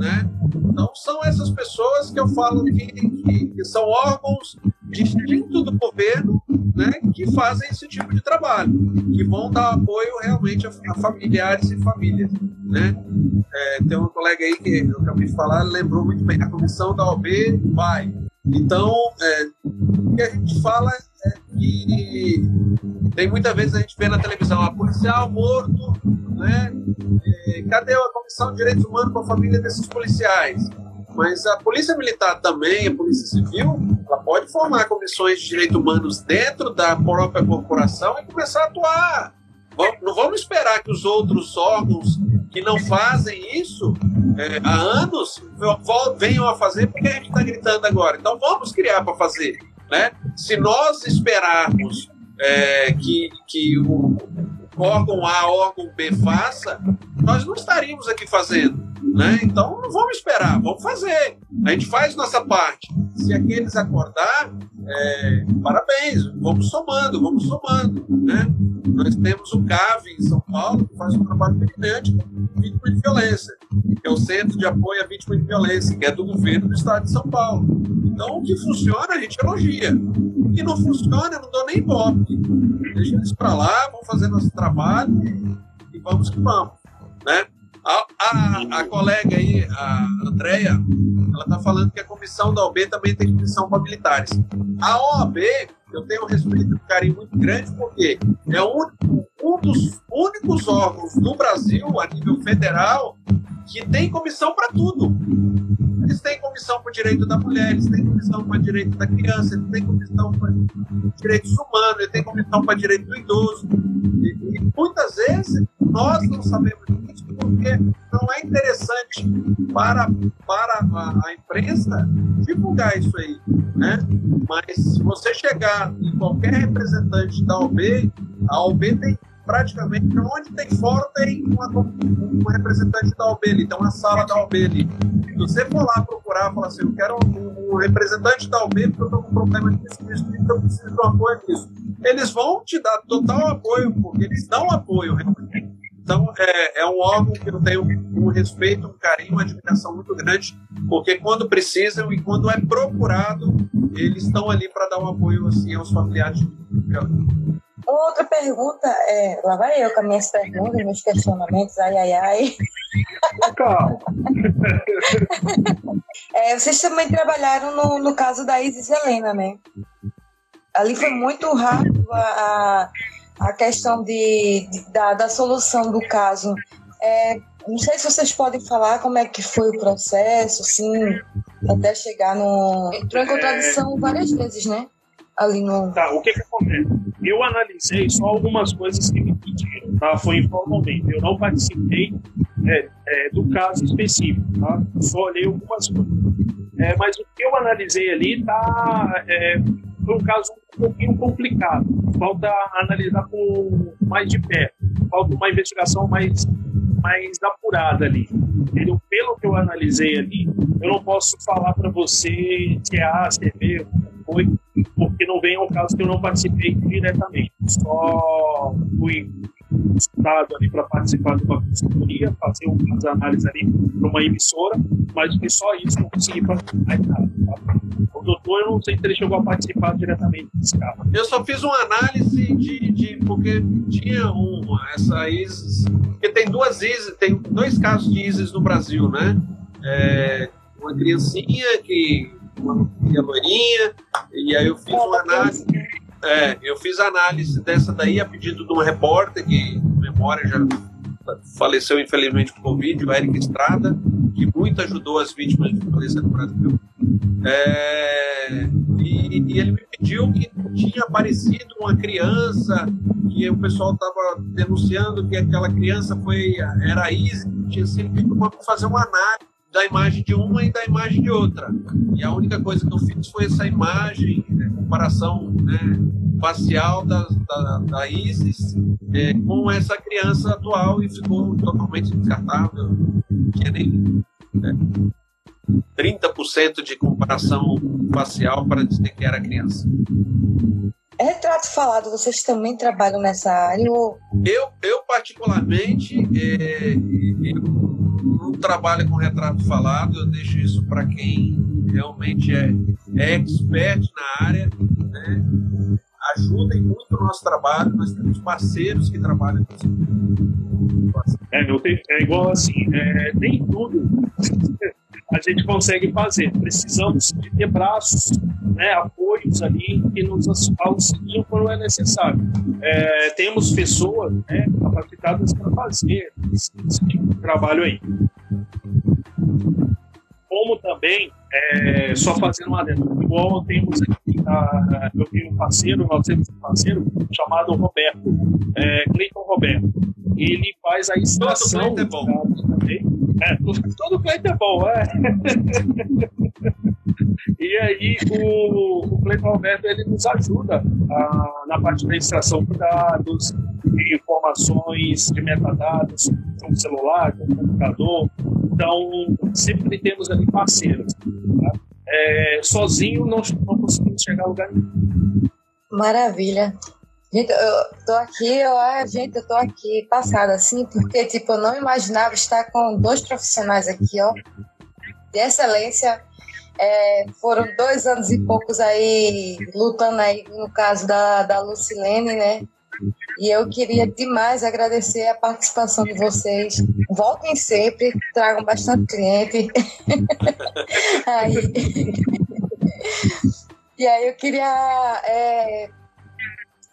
Speaker 3: né? Então são essas pessoas que eu falo que, que, que são órgãos distintos do governo, né? Que fazem esse tipo de trabalho, que vão dar apoio realmente a, a familiares e famílias, né? É, tem um colega aí que eu acabei de falar, lembrou muito bem, a comissão da OB vai. Então, é, o que a gente fala que tem muitas vezes a gente vê na televisão a ah, policial morto, né? É, cadê a Comissão de Direitos Humanos para a família desses policiais? Mas a Polícia Militar também, a Polícia Civil, ela pode formar comissões de direitos humanos dentro da própria corporação e começar a atuar. Não vamos esperar que os outros órgãos que não fazem isso é, há anos venham a fazer porque a gente está gritando agora. Então vamos criar para fazer. Né? Se nós esperarmos é, que, que o órgão A, órgão B faça, nós não estaríamos aqui fazendo. Né? Então não vamos esperar, vamos fazer. A gente faz nossa parte. Se aqueles acordar, é, parabéns, vamos somando, vamos somando. Né? Nós temos o CAV em São Paulo, que faz um trabalho brilhante com vítima de violência, que é o Centro de Apoio à Vítima de Violência, que é do governo do estado de São Paulo. Então, o que funciona, a gente elogia. O que não funciona, eu não dou nem bote. Deixa eles para lá, vamos fazer nosso trabalho e vamos que vamos. Né? A, a, a colega aí, a Andrea, ela está falando que a comissão da OAB também tem comissão para militares. A OAB, eu tenho um respeito e um carinho muito grande, porque é um, um dos únicos órgãos do Brasil, a nível federal, que tem comissão para tudo. Eles têm comissão para o direito da mulher, eles têm comissão para o direito da criança, eles têm comissão para direitos humanos, eles têm comissão para direito do idoso. E, e muitas vezes nós não sabemos disso porque não é interessante para, para a, a imprensa divulgar isso aí. Né? Mas se você chegar em qualquer representante da OB, a OB tem praticamente onde tem fórum tem uma, um representante da OB ali, tem uma sala da OB ali. Se você for lá procurar, falar assim, eu quero um, um representante da OB porque eu estou com problema nisso, nisso, então eu preciso de um apoio nisso. Eles vão te dar total apoio, porque eles dão apoio realmente. Então, é, é um órgão que eu tenho um respeito, um carinho, uma admiração muito grande, porque quando precisam e quando é procurado, eles estão ali para dar um apoio assim, aos familiares.
Speaker 1: Outra pergunta, é, lá vai eu com as minhas perguntas, meus questionamentos, ai, ai, ai. é, vocês também trabalharam no, no caso da Isis Helena, né? Ali foi muito rápido a, a questão de, de da, da solução do caso. É, não sei se vocês podem falar como é que foi o processo, assim, até chegar no. Entrou em contradição várias vezes, né? Ali no.
Speaker 2: Tá, o que que acontece? eu analisei só algumas coisas que me pediram, tá? Foi informalmente. Eu não participei é, é, do caso específico, tá? Só olhei algumas coisas. É, mas o que eu analisei ali tá, é, foi um caso um pouquinho complicado. Falta analisar com mais de perto. Falta uma investigação mais mais apurada ali. Entendeu? Pelo que eu analisei ali, eu não posso falar para você se é A, se é B, foi, porque não vem ao caso que eu não participei diretamente. Só fui estudado ali para participar de uma consultoria, fazer algumas análises ali para uma emissora, mas que só isso não consegui participar nada. Tá? O doutor, eu não sei se ele chegou a participar diretamente desse caso.
Speaker 3: Eu só fiz uma análise de, de porque tinha uma, essa ISIS, porque tem duas ISIS, tem dois casos de ISIS no Brasil, né? É, uma criancinha que uma loirinha, e aí eu fiz uma análise. É, eu fiz análise dessa daí a pedido de um repórter que, memória, já faleceu infelizmente com Covid, o Eric Estrada, que muito ajudou as vítimas de violência no Brasil. É, e, e, ele me pediu que tinha aparecido uma criança que o pessoal estava denunciando que aquela criança foi era a Isis, tinha sido pedido para fazer uma análise da imagem de uma e da imagem de outra. E a única coisa que eu fiz foi essa imagem, né, comparação né, facial da, da, da ISIS é, com essa criança atual e ficou totalmente descartável. Tinha nem né, 30% de comparação facial para dizer que era criança.
Speaker 1: Retrato falado, vocês também trabalham nessa área? Ou...
Speaker 3: Eu, eu particularmente, é, eu trabalho com retrato falado, eu deixo isso para quem realmente é, é expert na área. Né? Ajudem muito o nosso trabalho, nós temos parceiros que trabalham com isso.
Speaker 2: É, é igual assim, é, nem tudo a gente consegue fazer. Precisamos de ter braços, né, apoios ali que nos auxiliam quando é necessário. É, temos pessoas né, capacitadas para fazer esse, esse tipo de trabalho aí. Como também, é, só fazendo uma adendo, igual temos aqui, a, eu tenho um parceiro, nós temos um parceiro chamado Roberto, é, Cleiton Roberto. Ele faz a extração.
Speaker 3: Todo é bom.
Speaker 2: Também. É, todo cliente é bom, é. e aí o, o Cleiton Roberto ele nos ajuda a, na parte da extração de dados, de informações, de metadados, com celular, com computador. Então, sempre temos ali parceiros. Tá? É, sozinho não, não conseguimos chegar a lugar nenhum.
Speaker 1: Maravilha. Gente, eu tô aqui, eu, gente, eu tô aqui passada assim, porque tipo, eu não imaginava estar com dois profissionais aqui, ó, de excelência. É, foram dois anos e poucos aí lutando aí no caso da, da Lucilene, né? E eu queria demais agradecer a participação de vocês. Voltem sempre, tragam bastante cliente. aí... e aí eu queria é,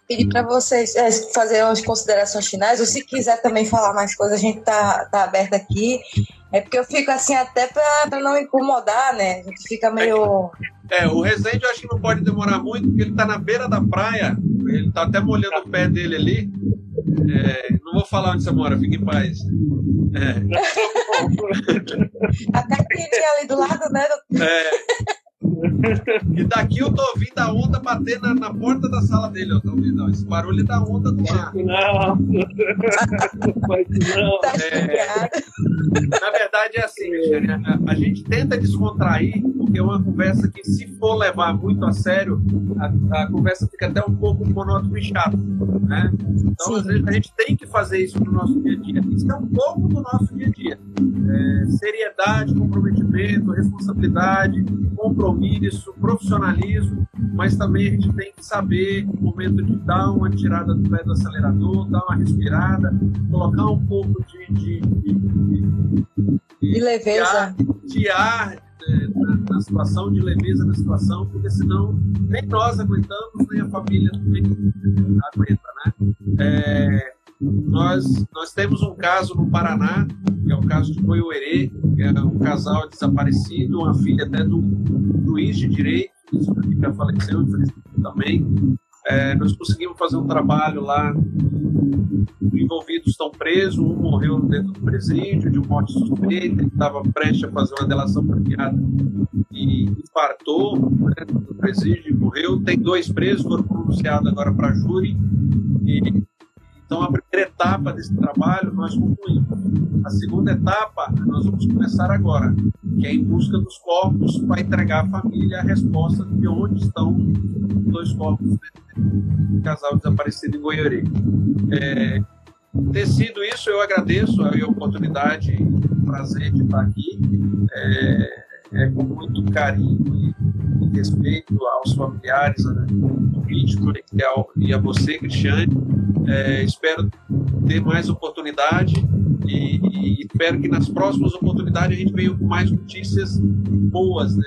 Speaker 1: pedir para vocês é, fazer umas considerações finais, ou se quiser também falar mais coisas, a gente tá, tá aberto aqui. É porque eu fico assim até para não incomodar, né? A gente fica meio.
Speaker 3: É, o Resende eu acho que não pode demorar muito, porque ele tá na beira da praia, ele tá até molhando o pé dele ali. É, não vou falar onde você mora, fique em paz. É.
Speaker 1: Até que ali do lado, né?
Speaker 3: É. E daqui eu tô ouvindo a onda bater na, na porta da sala dele, eu tô ouvindo esse barulho da onda do mar.
Speaker 2: Não, não.
Speaker 1: Tá
Speaker 3: É, na verdade é assim, Michele, a, a gente tenta descontrair, porque é uma conversa que se for levar muito a sério, a, a conversa fica até um pouco monótono e chato, né? Então, às vezes, a gente tem que fazer isso no nosso dia a dia. Isso é um pouco do nosso dia a dia. É, seriedade, comprometimento, responsabilidade, compromisso, profissionalismo, mas também a gente tem que saber o momento de dar uma tirada do pé do acelerador, dar uma respirada, colocar um pouco de, de, de, de,
Speaker 1: de leveza,
Speaker 3: de ar, é, na, na, situação, de leveza na situação, porque senão nem nós aguentamos, nem a família também aguenta, né? É, nós, nós temos um caso no Paraná, que é o caso de Coiuerê, que é um casal desaparecido, uma filha até do juiz de direito, que já faleceu, infelizmente também. É, nós conseguimos fazer um trabalho lá. Envolvidos estão presos, um morreu dentro do presídio de um morte suspeita, ele estava prestes a fazer uma delação premiada e infartou né, no presídio e morreu. Tem dois presos, foram pronunciados agora para júri. E, então, a primeira etapa desse trabalho nós concluímos. A segunda etapa nós vamos começar agora, que é em busca dos corpos para entregar à família a resposta de onde estão os dois corpos do casal desaparecido em Goiânia. É, ter sido isso, eu agradeço a oportunidade, o prazer de estar aqui. É, é, com muito carinho e, respeito aos familiares né, do vítima e, a você, Cristiane. É, espero ter mais oportunidade e, e, espero que nas próximas oportunidades a gente venha com mais notícias boas, né,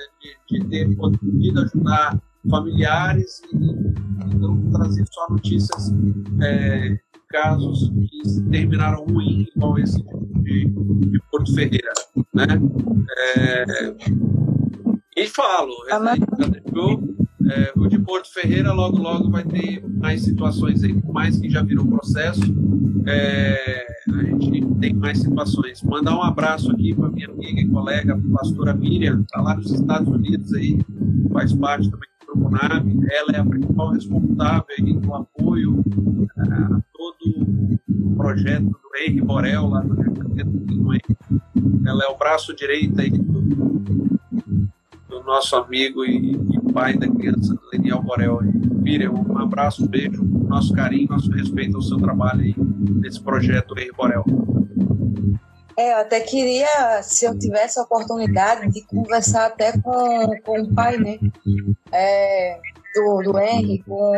Speaker 3: de, de ter podido ajudar familiares e, e não trazer só notícias é, casos que terminaram ruim, igual esse de, de Porto Ferreira, né? É, e falo, ah, é, o de Porto Ferreira logo logo vai ter mais situações aí, por mais que já virou processo, é, a gente tem mais situações. Mandar um abraço aqui para minha amiga e colega, a pastora Miriam, está lá nos Estados Unidos aí, faz parte também do Conab, ela é a principal responsável aí com apoio a todo o projeto do Henry Borel lá no Rio de Janeiro. Ela é o braço direito aí do, do nosso amigo e, e, pai da criança, Leniel Borel. Miriam, um abraço, um beijo, nosso carinho, nosso respeito ao seu trabalho aí nesse projeto Henry Borel.
Speaker 1: É, eu até queria, se eu tivesse a oportunidade, de conversar até com, com o pai, né? É, do, do Henry, com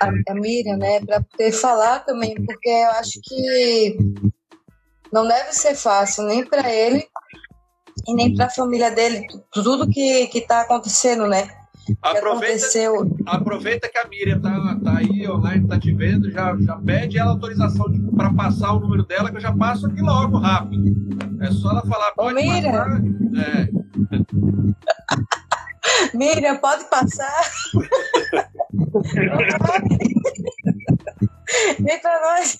Speaker 1: a, a Miriam, né? Para poder falar também, porque eu acho que não deve ser fácil nem para ele e nem para a família dele, tudo que está acontecendo, né?
Speaker 3: Aproveita, aproveita que a Miriam tá, tá aí online, tá te vendo, já, já pede ela autorização para passar o número dela, que eu já passo aqui logo, rápido. É só ela falar, pode Ô, Miriam. passar. É.
Speaker 1: Miriam, pode passar? Vem pra nós.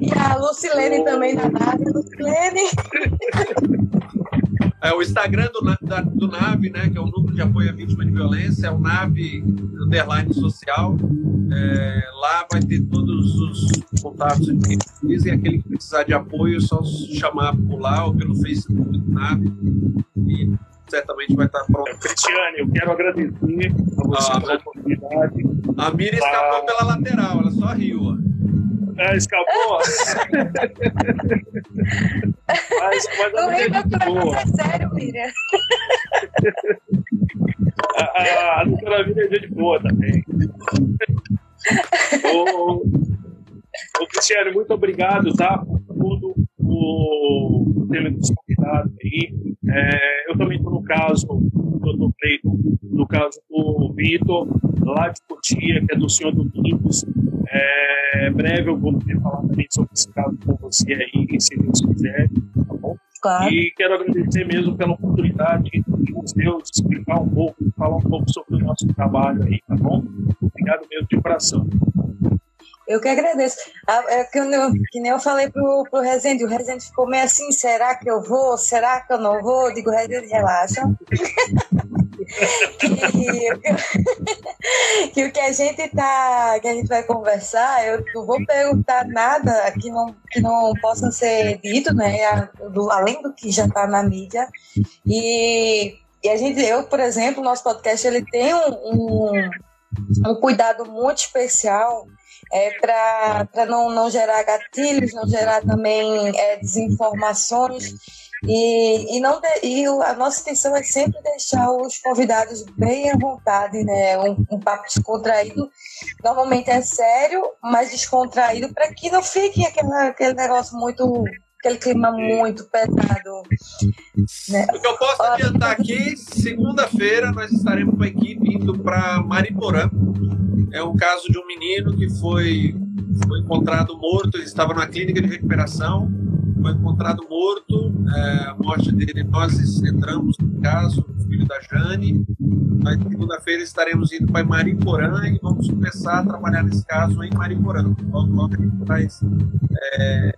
Speaker 1: e a Lucilene também da nave. Lucilene.
Speaker 3: É, o Instagram do, da, do NAVE, né, que é o Núcleo de Apoio à Vítima de Violência, é o NAVE Underline Social. É, lá vai ter todos os contatos que precisem. Aquele que precisar de apoio, é só chamar por lá ou pelo Facebook do NAVE. E certamente vai estar pronto.
Speaker 2: Cristiane, eu quero agradecer a você ah, pela oportunidade.
Speaker 3: A Mira escapou pela lateral, ela só riu. Ó.
Speaker 2: É, escapou. mas, mas
Speaker 1: a Miriam é de boa. É sério, Miriam.
Speaker 2: a, a, a doutora Miriam é de boa também. ô, ô, Cristiano, muito obrigado, tá? Por tudo, por ter me convidado aí. É, eu também estou no caso, eu estou feito no caso do Vitor, lá de Cotia, que é do senhor Domingos. É, breve eu vou poder falar também sobre esse caso com você aí, se Deus quiser, tá bom? Claro. E quero agradecer mesmo pela oportunidade de Deus explicar um pouco, falar um pouco sobre o nosso trabalho aí, tá bom? Obrigado mesmo de coração.
Speaker 1: Eu que agradeço. Ah, é que, eu, que nem eu falei pro, pro Rezende, o Rezende ficou meio assim, será que eu vou? Será que eu não vou? Eu digo, Rezende, relaxa. que, que, o que a gente tá, que a gente vai conversar, eu não vou perguntar nada que não, que não possa ser dito, né? Do, além do que já está na mídia. E, e a gente, eu, por exemplo, nosso podcast ele tem um, um, um cuidado muito especial é, para não, não gerar gatilhos, não gerar também é, desinformações. E, e, não de, e a nossa intenção é sempre deixar os convidados bem à vontade, né? Um, um papo descontraído. Normalmente é sério, mas descontraído, para que não fique aquele, aquele negócio muito aquele clima muito pesado.
Speaker 3: Né? O que eu posso adiantar aqui, segunda-feira nós estaremos com a equipe indo para Mariporã. É um caso de um menino que foi, foi encontrado morto, ele estava numa clínica de recuperação. foi encontrado morto. É, a morte dele, nós entramos no caso, o filho da Jane. Na segunda-feira estaremos indo para Mariporã e vamos começar a trabalhar nesse caso em Mariporã. Logo, logo a gente traz é,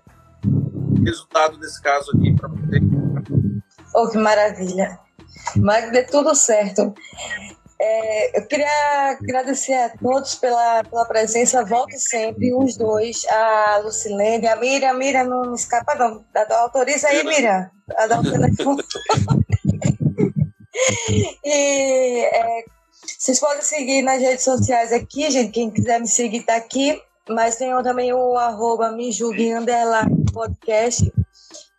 Speaker 3: resultado desse caso aqui para você.
Speaker 1: Oh, que maravilha! Mas dê tudo certo. É, eu queria agradecer a todos pela, pela presença. Volte sempre, os dois, a Lucilene, a Miriam. Miriam, não escapa, não. Autoriza aí, Miriam, a dar telefone. e é, vocês podem seguir nas redes sociais aqui, gente. Quem quiser me seguir está aqui. Mas tem também o arroba me underline podcast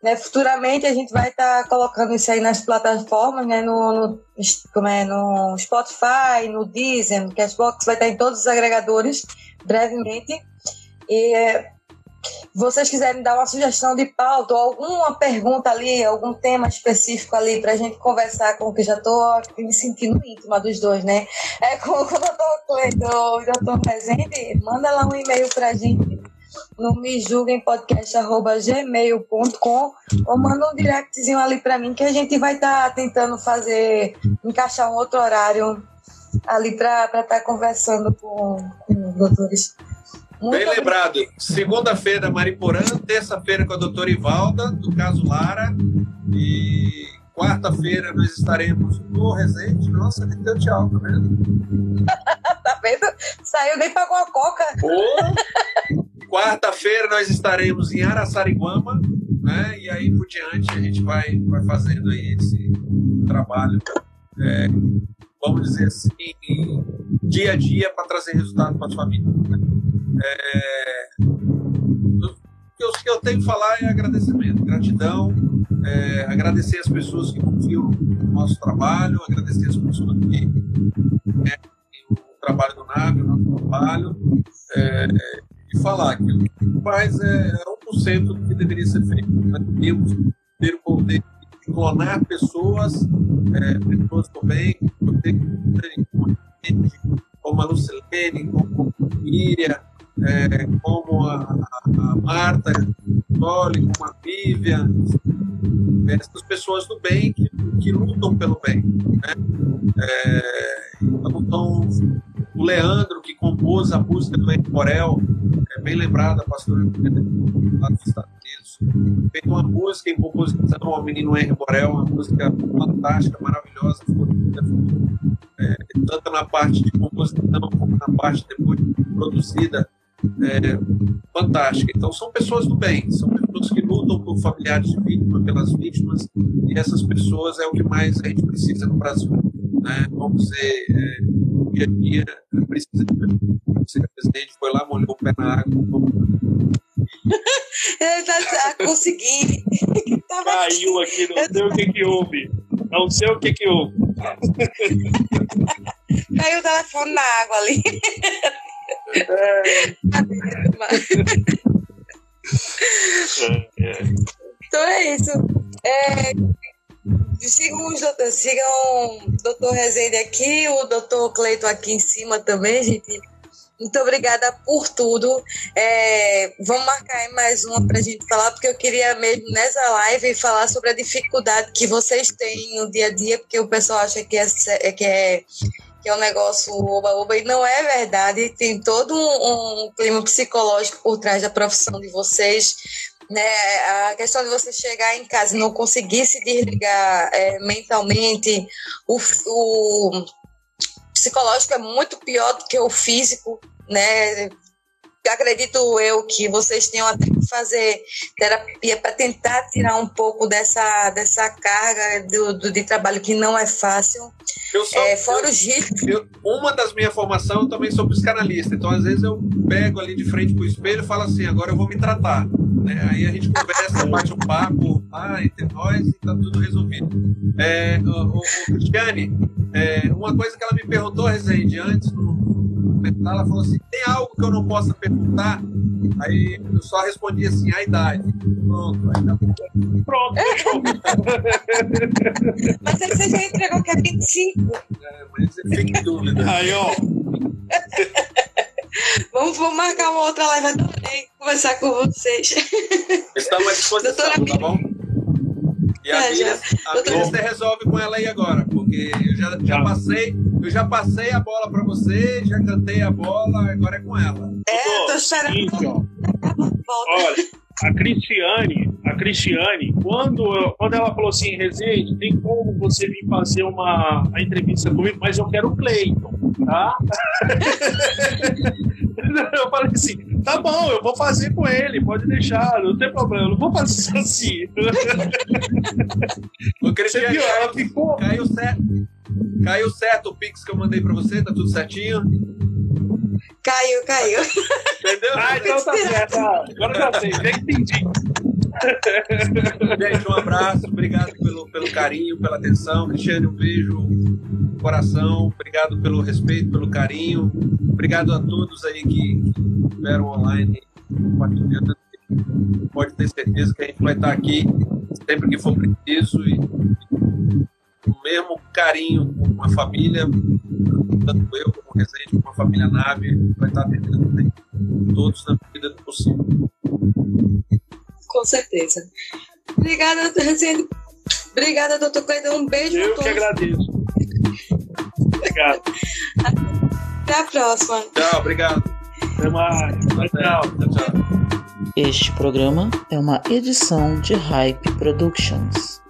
Speaker 1: né, futuramente a gente vai estar tá colocando isso aí nas plataformas, né, no, no, como é, no Spotify, no Deezer, no Cashbox, vai estar tá em todos os agregadores brevemente. E vocês quiserem dar uma sugestão de pauta ou alguma pergunta ali, algum tema específico ali para a gente conversar com que já estou me sentindo íntima dos dois, né? É com, o doutor Cleiton ou o doutor Presente, manda lá um e-mail para a gente no me ou manda um directzinho ali para mim que a gente vai estar tá tentando fazer encaixar um outro horário ali para estar tá conversando com, com doutores.
Speaker 3: Muito Bem lembrado, segunda-feira Mariporã, terça-feira com a doutora Ivalda, do caso Lara, e quarta-feira nós estaremos no Resende. Nossa, ele deu tchau, tá vendo?
Speaker 1: tá vendo? Saiu nem pagou a coca.
Speaker 3: Quarta-feira nós estaremos em Araçariguama, né? E aí por diante a gente vai, vai fazendo aí esse trabalho, é, vamos dizer assim, dia a dia para trazer resultado para a família. Né? É, o que eu tenho que falar é agradecimento, gratidão, é, agradecer as pessoas que confiam no nosso trabalho, agradecer as pessoas que é, o trabalho do NAV, o nosso trabalho, é, e falar que o que faz é 1% do que deveria ser feito. Nós devíamos ter o poder de clonar pessoas, é, pessoas do bem, poder como a Lucilene, como a Miriam, é, como a, a Marta, Dolly, como a Vivian, essas pessoas do bem que, que lutam pelo bem. Né? É, então, o Leandro, que compôs a música do é bem lembrada, pastor, lá dos Estados Unidos, fez uma música em composição ao menino Henrique Borel, uma música fantástica, maravilhosa, é, tanto na parte de composição como na parte depois produzida é, fantástica. Então, são pessoas do bem, são pessoas que lutam por familiares de vítimas, pelas vítimas, e essas pessoas é o que mais a gente precisa no Brasil. Né? Vamos dizer, é, no dia a dia, precisa de presidente foi lá, molhou o pé na água.
Speaker 1: Eu já consegui.
Speaker 2: Caiu aqui, não sei o que que houve. Não sei o que que houve.
Speaker 1: Caiu o telefone na água ali. então é isso. É, sigam, sigam o doutor Rezende aqui, o doutor Cleito aqui em cima também, gente. Muito obrigada por tudo. É, vamos marcar mais uma para a gente falar, porque eu queria mesmo nessa live falar sobre a dificuldade que vocês têm no dia a dia, porque o pessoal acha que é, que é que é um negócio oba-oba, e não é verdade, tem todo um, um, clima psicológico por trás da profissão de vocês, né? A questão de você chegar em casa e não conseguir se desligar é, mentalmente, o, o psicológico é muito pior do que o físico, né? acredito eu que vocês tenham até que fazer terapia para tentar tirar um pouco dessa, dessa carga do, do de trabalho que não é fácil. Eu sou, é, fora eu, os riscos.
Speaker 3: Eu, uma das minhas formações eu também sou psicanalista, então às vezes eu pego ali de frente para o espelho e falo assim: agora eu vou me tratar. Né? Aí a gente conversa, bate um papo ah, entre nós e está tudo resolvido. É, o, o, Cristiane, é, uma coisa que ela me perguntou, Rezende, antes no ela falou assim: tem algo que eu não possa perguntar? Aí eu só respondi assim: a idade. Pronto, aí tá
Speaker 2: Pronto.
Speaker 1: mas aí você já entregou que é 25.
Speaker 3: É, mas fica em dúvida.
Speaker 2: Aí, ó.
Speaker 1: vamos, vamos marcar uma outra live. Adorei conversar com vocês.
Speaker 3: Estamos à disposição,
Speaker 1: Doutora
Speaker 3: tá bom? E a
Speaker 1: É,
Speaker 3: Bíblia, a você resolve com ela aí agora, porque eu já, já passei, eu já passei a bola para você, já cantei a bola, agora é com ela.
Speaker 1: É, tô esperando.
Speaker 2: Seguinte, ó.
Speaker 1: Volta.
Speaker 2: Olha, a Cristiane, a Cristiane, quando, quando ela falou assim, Rezende, tem como você vir fazer uma, uma entrevista comigo, mas eu quero o Cleiton, tá? eu falei assim, tá bom, eu vou fazer com ele, pode deixar, não tem problema, eu não vou fazer assim.
Speaker 3: Ô,
Speaker 2: Você
Speaker 3: Cristiane,
Speaker 2: viu? Ela ficou.
Speaker 3: caiu certo. Caiu certo o Pix que eu mandei para você, tá tudo certinho?
Speaker 1: Caiu, caiu.
Speaker 3: Entendeu?
Speaker 2: Ah, então tá certo. Agora já sei, já entendi.
Speaker 3: Gente, um abraço, obrigado pelo, pelo carinho, pela atenção. Cristiane, um beijo coração, obrigado pelo respeito, pelo carinho. Obrigado a todos aí que estiveram online compartilhando. Pode ter certeza que a gente vai estar aqui sempre que for preciso e o mesmo carinho com a família, tanto eu como o Resende, como a família Nave, vai estar atendendo todos na medida do possível.
Speaker 1: Com certeza. Obrigada, doutor Rezende. Obrigada, doutor Cleiton. Um beijo
Speaker 2: Eu que agradeço. Obrigado.
Speaker 1: Até a próxima.
Speaker 3: Tchau, obrigado.
Speaker 2: Até mais. Tchau, tchau.
Speaker 3: tchau. tchau.
Speaker 4: Este programa é uma edição de Hype Productions.